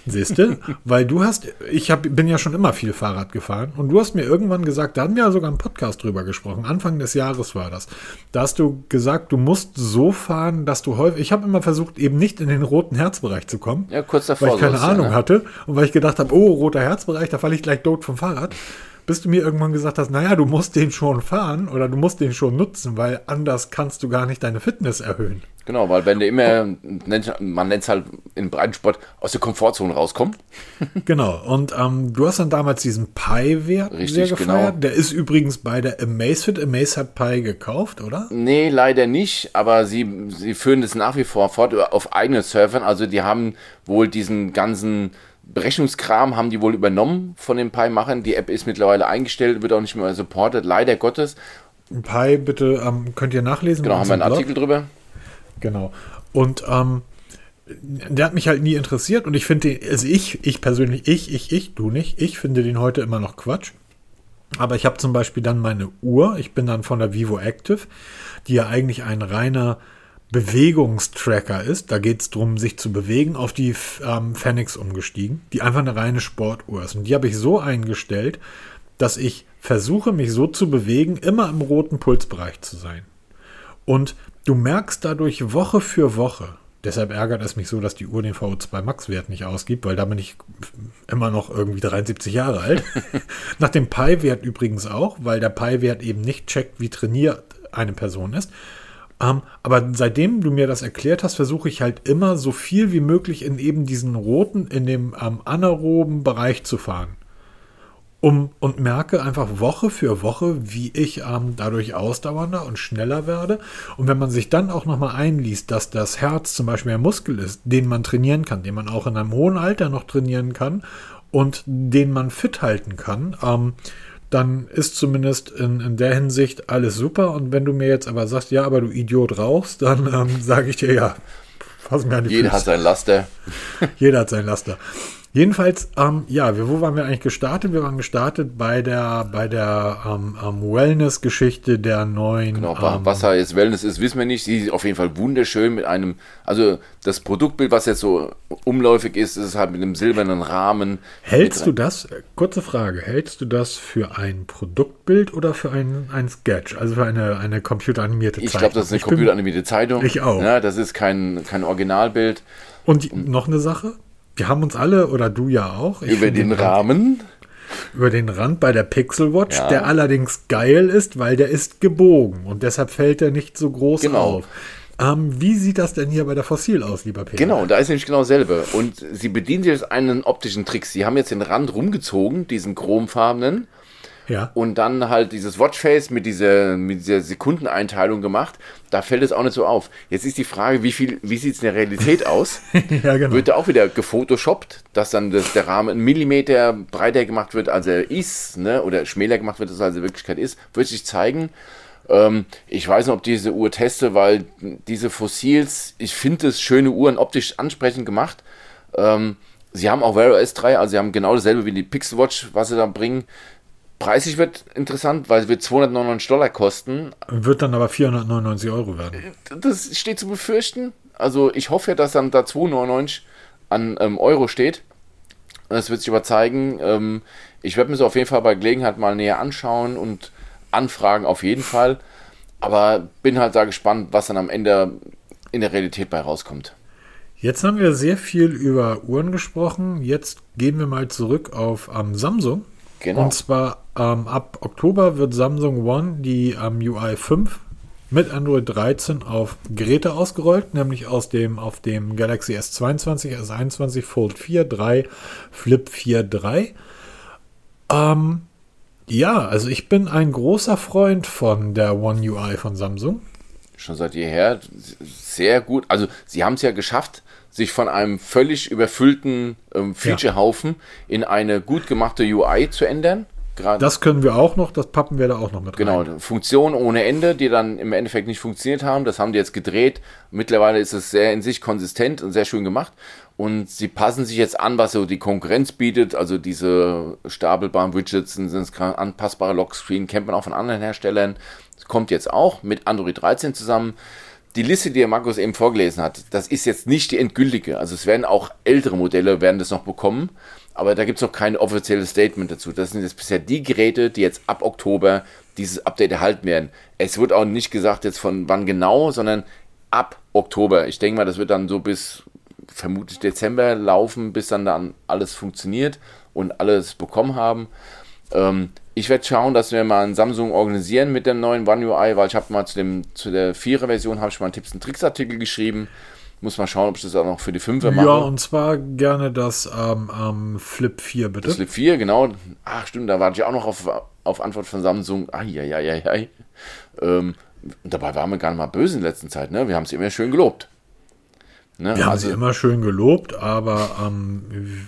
Siehst du? Weil du hast, ich hab, bin ja schon immer viel Fahrrad gefahren und du hast mir irgendwann gesagt, da haben wir ja sogar einen Podcast drüber gesprochen, Anfang des Jahres war das. Da hast du gesagt, du musst so fahren, dass du häufig, ich habe immer versucht, eben nicht in den roten Herzbereich zu kommen. Ja, kurz davor. Weil ich keine Ahnung ja, ne? hatte und weil ich gedacht habe, oh, roter Herzbereich, da falle ich gleich tot vom Fahrrad bis du mir irgendwann gesagt hast, naja, du musst den schon fahren oder du musst den schon nutzen, weil anders kannst du gar nicht deine Fitness erhöhen. Genau, weil wenn du immer, man nennt es halt im Breitensport, aus der Komfortzone rauskommt. genau, und ähm, du hast dann damals diesen Pi-Wert sehr gefeiert. Genau. Der ist übrigens bei der Amazfit. Amaze hat Pi gekauft, oder? Nee, leider nicht, aber sie, sie führen das nach wie vor fort auf eigenen Servern. Also die haben wohl diesen ganzen Berechnungskram haben die wohl übernommen von den Pi-Machern. Die App ist mittlerweile eingestellt, wird auch nicht mehr supported, leider Gottes. Pi, bitte, ähm, könnt ihr nachlesen. Genau, haben wir einen Blog. Artikel drüber. Genau. Und ähm, der hat mich halt nie interessiert und ich finde den, also ich, ich persönlich, ich, ich, ich, du nicht, ich finde den heute immer noch Quatsch. Aber ich habe zum Beispiel dann meine Uhr, ich bin dann von der Vivo Active, die ja eigentlich ein reiner Bewegungstracker ist. Da geht es darum, sich zu bewegen, auf die ähm, Phoenix umgestiegen, die einfach eine reine Sportuhr ist. Und die habe ich so eingestellt, dass ich versuche, mich so zu bewegen, immer im roten Pulsbereich zu sein. Und du merkst dadurch Woche für Woche, deshalb ärgert es mich so, dass die Uhr den VO2 Max-Wert nicht ausgibt, weil da bin ich immer noch irgendwie 73 Jahre alt. Nach dem Pi-Wert übrigens auch, weil der Pi-Wert eben nicht checkt, wie trainiert eine Person ist. Ähm, aber seitdem du mir das erklärt hast, versuche ich halt immer so viel wie möglich in eben diesen roten, in dem ähm, anaeroben Bereich zu fahren. Um, und merke einfach Woche für Woche, wie ich ähm, dadurch ausdauernder und schneller werde. Und wenn man sich dann auch nochmal einliest, dass das Herz zum Beispiel ein Muskel ist, den man trainieren kann, den man auch in einem hohen Alter noch trainieren kann und den man fit halten kann, ähm, dann ist zumindest in, in der Hinsicht alles super. Und wenn du mir jetzt aber sagst, ja, aber du Idiot rauchst, dann ähm, sage ich dir ja, fass mir an die Jeder Füße. hat sein Laster. Jeder hat sein Laster. Jedenfalls, ähm, ja, wir, wo waren wir eigentlich gestartet? Wir waren gestartet bei der, bei der ähm, ähm, Wellness-Geschichte der neuen. Genau, ähm, was da jetzt Wellness ist, wissen wir nicht. Sie ist auf jeden Fall wunderschön mit einem, also das Produktbild, was jetzt so umläufig ist, ist halt mit einem silbernen Rahmen. Hältst du das, kurze Frage, hältst du das für ein Produktbild oder für ein, ein Sketch, also für eine, eine computeranimierte Zeitung? Ich glaube, das ist eine computeranimierte Zeitung. Ich auch. Ja, das ist kein, kein Originalbild. Und, Und noch eine Sache? Wir haben uns alle, oder du ja auch. über den Rahmen. Über den Rand bei der Pixel Watch, Ja. der allerdings geil ist, weil der ist gebogen und deshalb fällt er nicht so groß Genau. auf. Ähm, wie sieht das denn hier bei der Fossil aus, lieber Peter? Genau, da ist nämlich genau dasselbe. Und sie bedienen sich jetzt einen optischen Trick. Sie haben jetzt den Rand rumgezogen, diesen chromfarbenen, Ja. und dann halt dieses Watchface mit dieser, mit dieser Sekundeneinteilung gemacht. Da fällt es auch nicht so auf. Jetzt ist die Frage, wie viel, wie sieht es in der Realität aus? ja, genau. Wird da auch wieder gefotoshoppt, dass dann das, der Rahmen einen Millimeter breiter gemacht wird, als er ist, ne? oder schmäler gemacht wird, als er in Wirklichkeit ist, wird sich zeigen. Ähm, ich weiß nicht, ob diese Uhr teste, weil diese Fossils, ich finde es schöne Uhren optisch ansprechend gemacht. Ähm, sie haben auch Wear OS 3, also sie haben genau dasselbe wie die Pixel Watch, was sie da bringen. Preislich wird interessant, weil es wird 299 Dollar kosten. Wird dann aber 499 Euro werden. Das steht zu befürchten. Also ich hoffe ja, dass dann da 2,99 an ähm, Euro steht. Das wird sich aber zeigen. Ähm, ich werde mir so auf jeden Fall bei Gelegenheit mal näher anschauen und anfragen auf jeden Fall. Aber bin halt da gespannt, was dann am Ende in der Realität bei rauskommt. Jetzt haben wir sehr viel über Uhren gesprochen. Jetzt gehen wir mal zurück auf ähm, Samsung. Genau. Und zwar ähm, ab Oktober wird Samsung One die ähm, UI 5 mit Android 13 auf Geräte ausgerollt, nämlich aus dem auf dem Galaxy S22, S21, Fold 4, 3, Flip 4, 3. Ähm, ja, also ich bin ein großer Freund von der One UI von Samsung. Schon seit jeher sehr gut. Also sie haben es ja geschafft, sich von einem völlig überfüllten ähm, Featurehaufen in eine gut gemachte UI zu ändern. Gerade Das können wir auch noch, das pappen wir da auch noch mit Genau, rein. Funktionen ohne Ende, die dann im Endeffekt nicht funktioniert haben. Das haben die jetzt gedreht. Mittlerweile ist es sehr in sich konsistent und sehr schön gemacht. Und sie passen sich jetzt an, was so die Konkurrenz bietet. Also diese stapelbaren Widgets, sind anpassbare Lockscreen, kennt man auch von anderen Herstellern. Das kommt jetzt auch mit Android 13 zusammen. Die Liste, die Markus eben vorgelesen hat, das ist jetzt nicht die endgültige. Also es werden auch ältere Modelle werden das noch bekommen. Aber da gibt es noch kein offizielles Statement dazu. Das sind jetzt bisher die Geräte, die jetzt ab Oktober dieses Update erhalten werden. Es wird auch nicht gesagt jetzt von wann genau, sondern ab Oktober. Ich denke mal, das wird dann so bis vermutlich Dezember laufen, bis dann dann alles funktioniert und alles bekommen haben. Ähm, ich werde schauen, dass wir mal ein Samsung organisieren mit dem neuen One UI, weil ich habe mal zu, dem, zu der 4er Version habe ich mal einen Tipps und Tricks Artikel geschrieben. Muss mal schauen, ob ich das auch noch für die 5er mache. Ja, und zwar gerne das ähm, ähm, Flip 4, bitte. Das Flip 4, genau. Ach, stimmt, da warte ich auch noch auf, auf Antwort von Samsung. Eieieiei. Ähm, dabei waren wir gar nicht mal böse in letzter Zeit, ne? Wir haben es immer schön gelobt. Ne? Wir haben also, sie immer schön gelobt, aber ähm,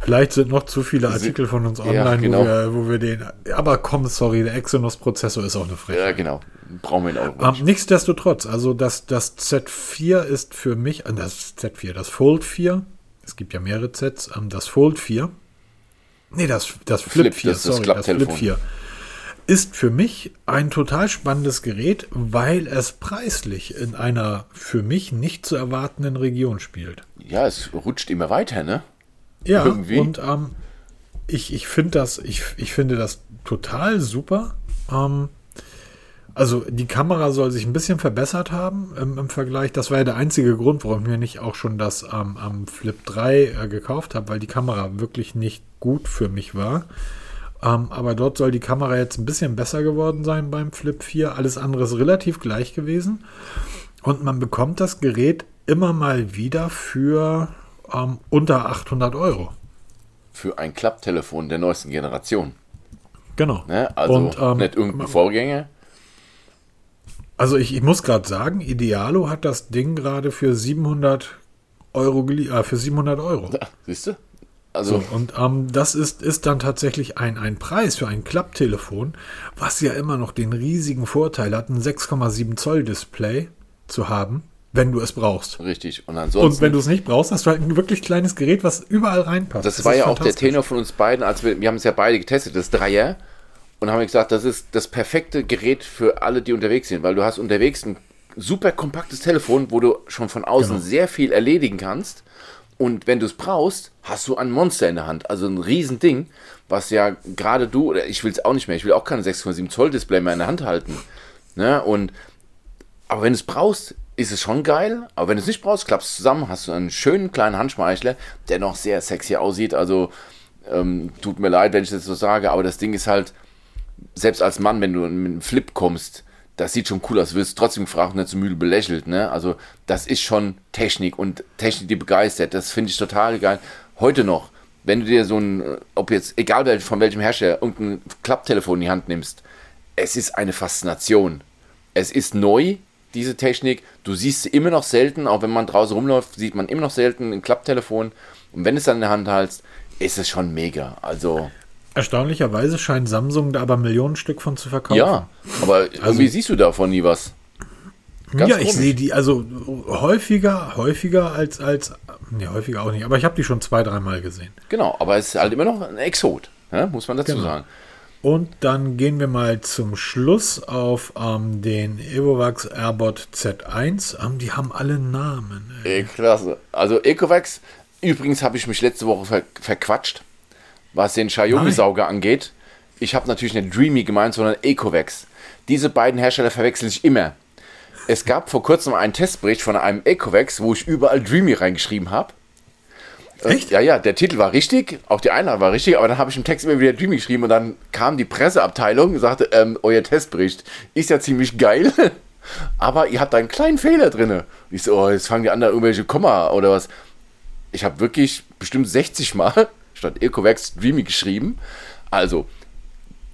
vielleicht sind noch zu viele Artikel von uns online, genau. wo, wir, wo wir den. Aber komm, sorry, der Exynos-Prozessor ist auch eine Frechheit. ja, genau. Brauchen wir ihn auch. Ähm, nichtsdestotrotz, also das, das Z4 ist für mich, äh, das Z4, das Fold 4, es gibt ja mehrere Zs, ähm, das Fold 4, nee, das, das Flip, Flip, 4, das ist das sorry, das Flip Klapptelefon. 4, ist für mich ein total spannendes Gerät, weil es preislich in einer für mich nicht zu erwartenden Region spielt. ja, es rutscht immer weiter, ne? Ja, Irgendwie. und ähm, ich, ich finde das, ich, ich finde das total super. Ähm, also die Kamera soll sich ein bisschen verbessert haben im, im Vergleich. Das war ja der einzige Grund, warum ich mir nicht auch schon das ähm, am Flip 3 äh, gekauft habe, weil die Kamera wirklich nicht gut für mich war. Ähm, aber dort soll die Kamera jetzt ein bisschen besser geworden sein beim Flip 4. Alles andere ist relativ gleich gewesen. Und man bekommt das Gerät immer mal wieder für ähm, unter 800 Euro. Für ein Klapptelefon der neuesten Generation. Genau. Ne? Also Und, ähm, nicht irgendein Vorgänger. Also ich, ich muss gerade sagen, Idealo hat das Ding gerade für 700 Euro äh, für 700 Euro. Ja, siehst du? Also, So, und ähm, das ist, ist dann tatsächlich ein, ein Preis für ein Klapptelefon, was ja immer noch den riesigen Vorteil hat, ein 6,7 Zoll Display zu haben, wenn du es brauchst. richtig. Und Und ansonsten. wenn du es nicht brauchst, hast du halt ein wirklich kleines Gerät, was überall reinpasst. Das, war ist ja auch der. Tenor von uns beiden, als wir, wir haben es ja beide getestet, das Dreier, und haben gesagt, das ist das perfekte Gerät für alle, die unterwegs sind, weil du hast unterwegs ein super kompaktes Telefon, wo du schon von außen Genau. sehr viel erledigen kannst. Und wenn du es brauchst, hast du ein Monster in der Hand, also ein Riesending, was ja gerade du, oder ich will es auch nicht mehr, ich will auch keine 6,7 Zoll Display mehr in der Hand halten. Ne? Und, aber wenn du es brauchst, ist es schon geil, aber wenn du es nicht brauchst, klappst du zusammen, hast du einen schönen kleinen Handschmeichler, der noch sehr sexy aussieht. Also Ähm, tut mir leid, wenn ich das so sage, aber das Ding ist halt, selbst als Mann, wenn du mit einem Flip kommst, das sieht schon cool aus, wirst trotzdem gefragt und nicht so müde belächelt, ne? Also, das ist schon Technik und Technik, die begeistert. Das finde ich total geil. Heute noch, wenn du dir so ein, ob jetzt, egal von welchem Hersteller, irgendein Klapptelefon in die Hand nimmst, es ist eine Faszination. Es ist neu, diese Technik. Du siehst sie immer noch selten, auch wenn man draußen rumläuft, sieht man immer noch selten ein Klapptelefon. Und wenn es dann in der Hand hältst, ist es schon mega. Also. Erstaunlicherweise scheint Samsung da aber Millionen Stück von zu verkaufen. Ja, aber also, irgendwie siehst du davon nie was. Ganz ja, ich sehe die also häufiger, häufiger als, als, ne, häufiger auch nicht, aber ich habe die schon zwei, dreimal gesehen. Genau, aber es ist halt immer noch ein Exot, ja, muss man dazu genau. sagen. Und dann gehen wir mal zum Schluss auf ähm, den Evovax Airbot Z1. Ähm, die haben alle Namen. Ey. Klasse. Also Ecovax, übrigens habe ich mich letzte Woche ver verquatscht, was den Xiaomi-Sauger angeht. Ich habe natürlich nicht Dreamy gemeint, sondern Ecovax. Diese beiden Hersteller verwechsel ich immer. Es gab vor kurzem einen Testbericht von einem Ecovax, wo ich überall Dreamy reingeschrieben habe. Echt? Ja, ja, der Titel war richtig, auch die Einladung war richtig, aber dann habe ich im Text immer wieder Dreamy geschrieben und dann kam die Presseabteilung und sagte, ähm, euer Testbericht ist ja ziemlich geil, aber ihr habt da einen kleinen Fehler drin. Ich so, oh, jetzt fangen die an da irgendwelche Komma oder was. Ich habe wirklich bestimmt 60 Mal statt Ecovax Dreamy geschrieben. Also,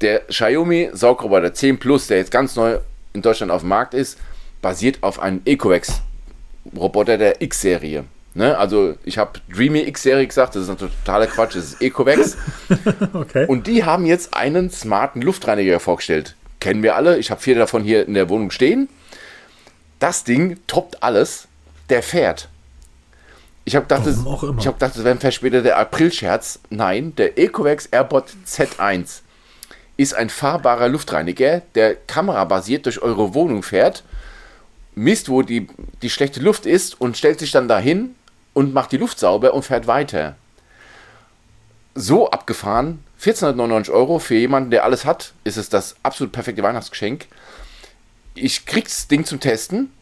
der Xiaomi Saugroboter 10 Plus, der jetzt ganz neu in Deutschland auf dem Markt ist, basiert auf einem Ecovax Roboter der X-Serie. Ne? Also ich habe Dreamy X-Serie gesagt, das ist ein totaler Quatsch, das ist Ecovax. okay. Und die haben jetzt einen smarten Luftreiniger vorgestellt. Kennen wir alle, ich habe vier davon hier in der Wohnung stehen. Das Ding toppt alles, der fährt. Ich habe gedacht, das, ich hab gedacht, das wäre vielleicht später der April-Scherz. Nein, der Ecovax Airbot Z1 ist ein fahrbarer Luftreiniger, der kamerabasiert durch eure Wohnung fährt, misst, wo die, die schlechte Luft ist und stellt sich dann dahin und macht die Luft sauber und fährt weiter. So abgefahren, 1499 Euro für jemanden, der alles hat, ist es das absolut perfekte Weihnachtsgeschenk. Ich krieg's Ding zum Testen.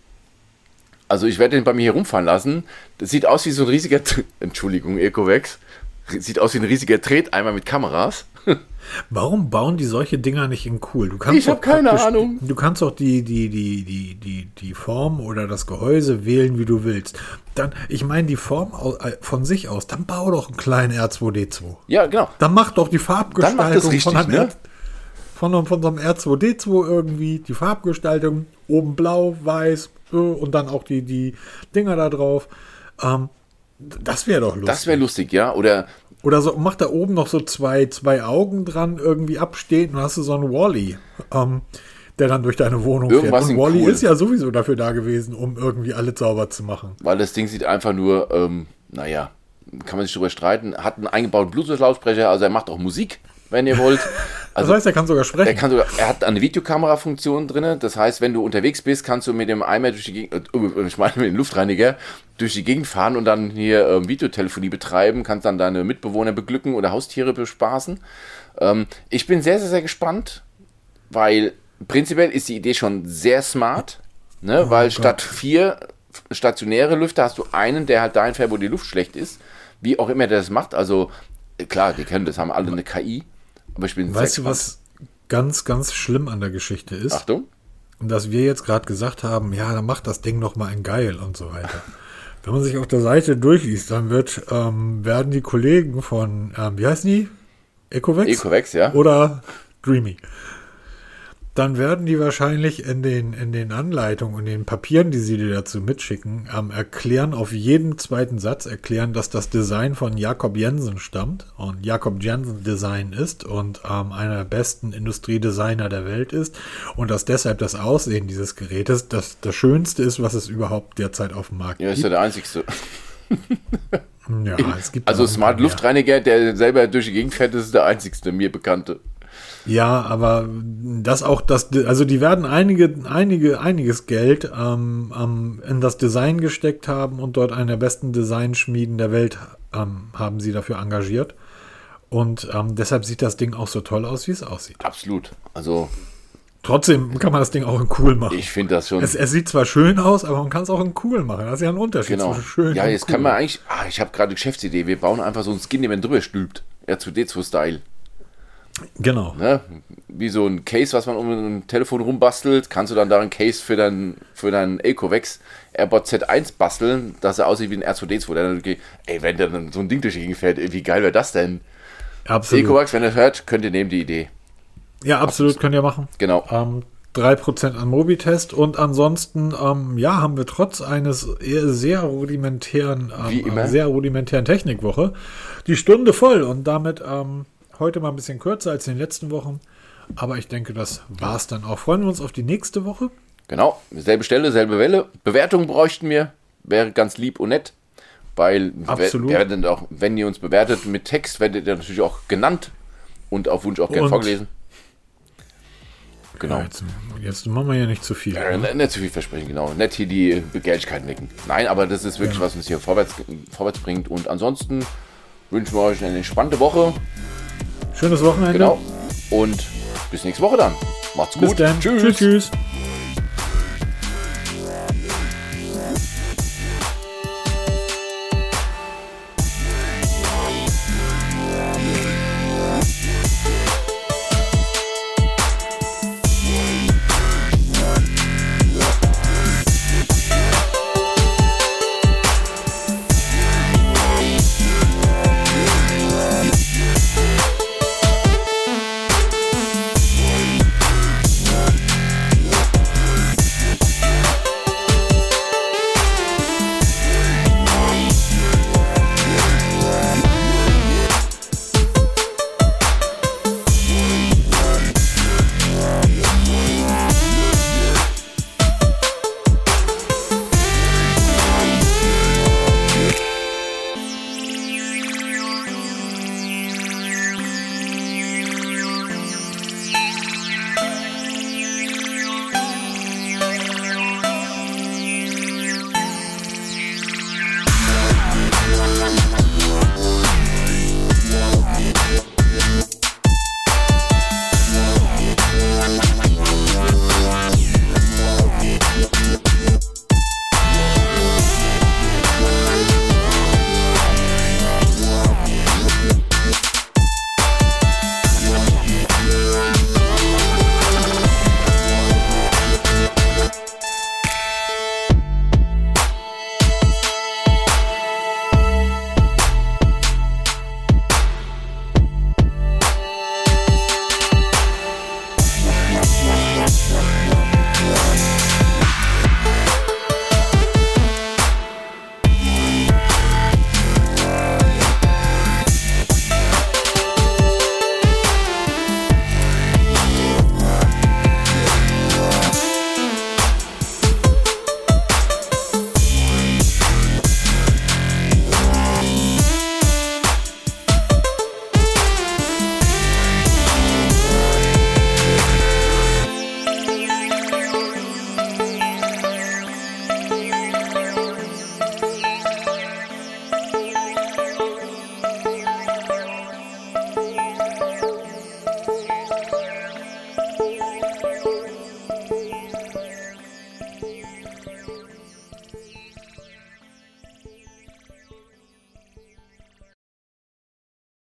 Also ich werde den bei mir hier rumfahren lassen. Das sieht aus wie so ein riesiger, Entschuldigung, Ecovex. Sieht aus wie ein riesiger Treteimer mit Kameras. Warum bauen die solche Dinger nicht in cool? Du kannst ich habe keine Ahnung. Du kannst auch die, die, die, die, die, die Form oder das Gehäuse wählen, wie du willst. Dann, ich meine, die Form äh, von sich aus, dann bau doch einen kleinen R2D2. Ja, genau. Dann mach doch die Farbgestaltung richtig, von, einem ne? von, von so einem R2D2 irgendwie, die Farbgestaltung, oben blau, weiß äh, und dann auch die, die Dinger da drauf. Ähm, das wäre doch lustig. Das wäre lustig, ja. Oder oder so, mach da oben noch so zwei, zwei Augen dran irgendwie abstehen und hast du so einen Wally, ähm, der dann durch deine Wohnung Irgendwas fährt. Und Wally cool. ist ja sowieso dafür da gewesen, um irgendwie alle sauber zu machen. Weil das Ding sieht einfach nur, ähm, naja, kann man sich drüber streiten, hat einen eingebauten Bluetooth-Lautsprecher, also er macht auch Musik wenn ihr wollt. Also, das heißt, er kann sogar sprechen. Er, kann sogar, er hat eine Videokamera-Funktion drin. Das heißt, wenn du unterwegs bist, kannst du mit dem Eimer durch die Gegend, äh, ich meine mit dem Luftreiniger, durch die Gegend fahren und dann hier ähm, Videotelefonie betreiben, kannst dann deine Mitbewohner beglücken oder Haustiere bespaßen. Ähm, ich bin sehr, sehr, sehr gespannt, weil prinzipiell ist die Idee schon sehr smart, ne? Oh weil Gott. statt vier stationäre Lüfter hast du einen, der halt dahin fährt, wo die Luft schlecht ist. Wie auch immer der das macht. Also klar, die kennen das, haben alle eine KI. Aber ich bin Weißt du, was ganz, ganz schlimm an der Geschichte ist? Achtung. Und dass wir jetzt gerade gesagt haben, ja, dann macht das Ding noch mal ein Geil und so weiter. Wenn man sich auf der Seite durchliest, dann wird, ähm, werden die Kollegen von, ähm, wie heißen die? Ecovex? Ecovex, ja. Oder Dreamy dann werden die wahrscheinlich in den, in den Anleitungen und den Papieren, die sie dir dazu mitschicken, ähm, erklären, auf jeden zweiten Satz erklären, dass das Design von Jakob Jensen stammt und Jakob Jensen Design ist und ähm, einer der besten Industriedesigner der Welt ist und dass deshalb das Aussehen dieses Gerätes das, das Schönste ist, was es überhaupt derzeit auf dem Markt gibt. Ja, ist ja der einzigste. ja, es gibt also Smart Luftreiniger, der selber durch die Gegend fährt, ist der einzigste mir bekannte. Ja, aber das auch das, also die werden einige, einige, einiges Geld ähm, ähm, in das Design gesteckt haben und dort eine der besten Designschmieden der Welt ähm, haben sie dafür engagiert. Und ähm, deshalb sieht das Ding auch so toll aus, wie es aussieht. Absolut. Also. Trotzdem kann man das Ding auch in cool machen. Ich finde das schon. Es, es, sieht zwar schön aus, aber man kann es auch in cool machen. Das ist ja ein Unterschied genau. zwischen schön Ja, jetzt cool. kann man eigentlich. Ah, ich habe gerade Geschäftsidee. Wir bauen einfach so ein Skin, den man drüber stülpt. R2D2-Style. Genau. Ne? Wie so ein Case, was man um ein Telefon rumbastelt, kannst du dann da ein Case für dein, für dein Ecovex AirBot Z1 basteln, dass er aussieht wie ein R2D2. Dann, okay, ey, wenn dann so ein Ding durch die Gegend fährt, wie geil wäre das denn? Absolut. Ecovax, wenn ihr hört, könnt ihr nehmen die Idee. Ja, absolut, könnt ihr machen. Genau. Ähm, 3% an Mobitest und ansonsten, ähm, ja, haben wir trotz eines eher sehr rudimentären, ähm, sehr rudimentären Technikwoche die Stunde voll und damit ähm, heute mal ein bisschen kürzer als in den letzten Wochen. Aber ich denke, das war's dann auch. Freuen wir uns auf die nächste Woche. Genau, selbe Stelle, selbe Welle. Bewertungen bräuchten wir, wäre ganz lieb und nett, weil Absolut. auch, wenn ihr uns bewertet mit Text, werdet ihr natürlich auch genannt und auf Wunsch auch gern Und- vorgelesen. Genau. Ja, jetzt, jetzt machen wir ja nicht zu viel. Ja, nicht, nicht zu viel versprechen, genau. Nicht hier die Begehrlichkeiten wecken. Nein, aber das ist wirklich, was uns hier vorwärts, vorwärts bringt. Und ansonsten wünschen wir euch eine entspannte Woche. Schönes Wochenende. Genau. Und bis nächste Woche dann. Macht's Bis gut. dann. tschüss. tschüss.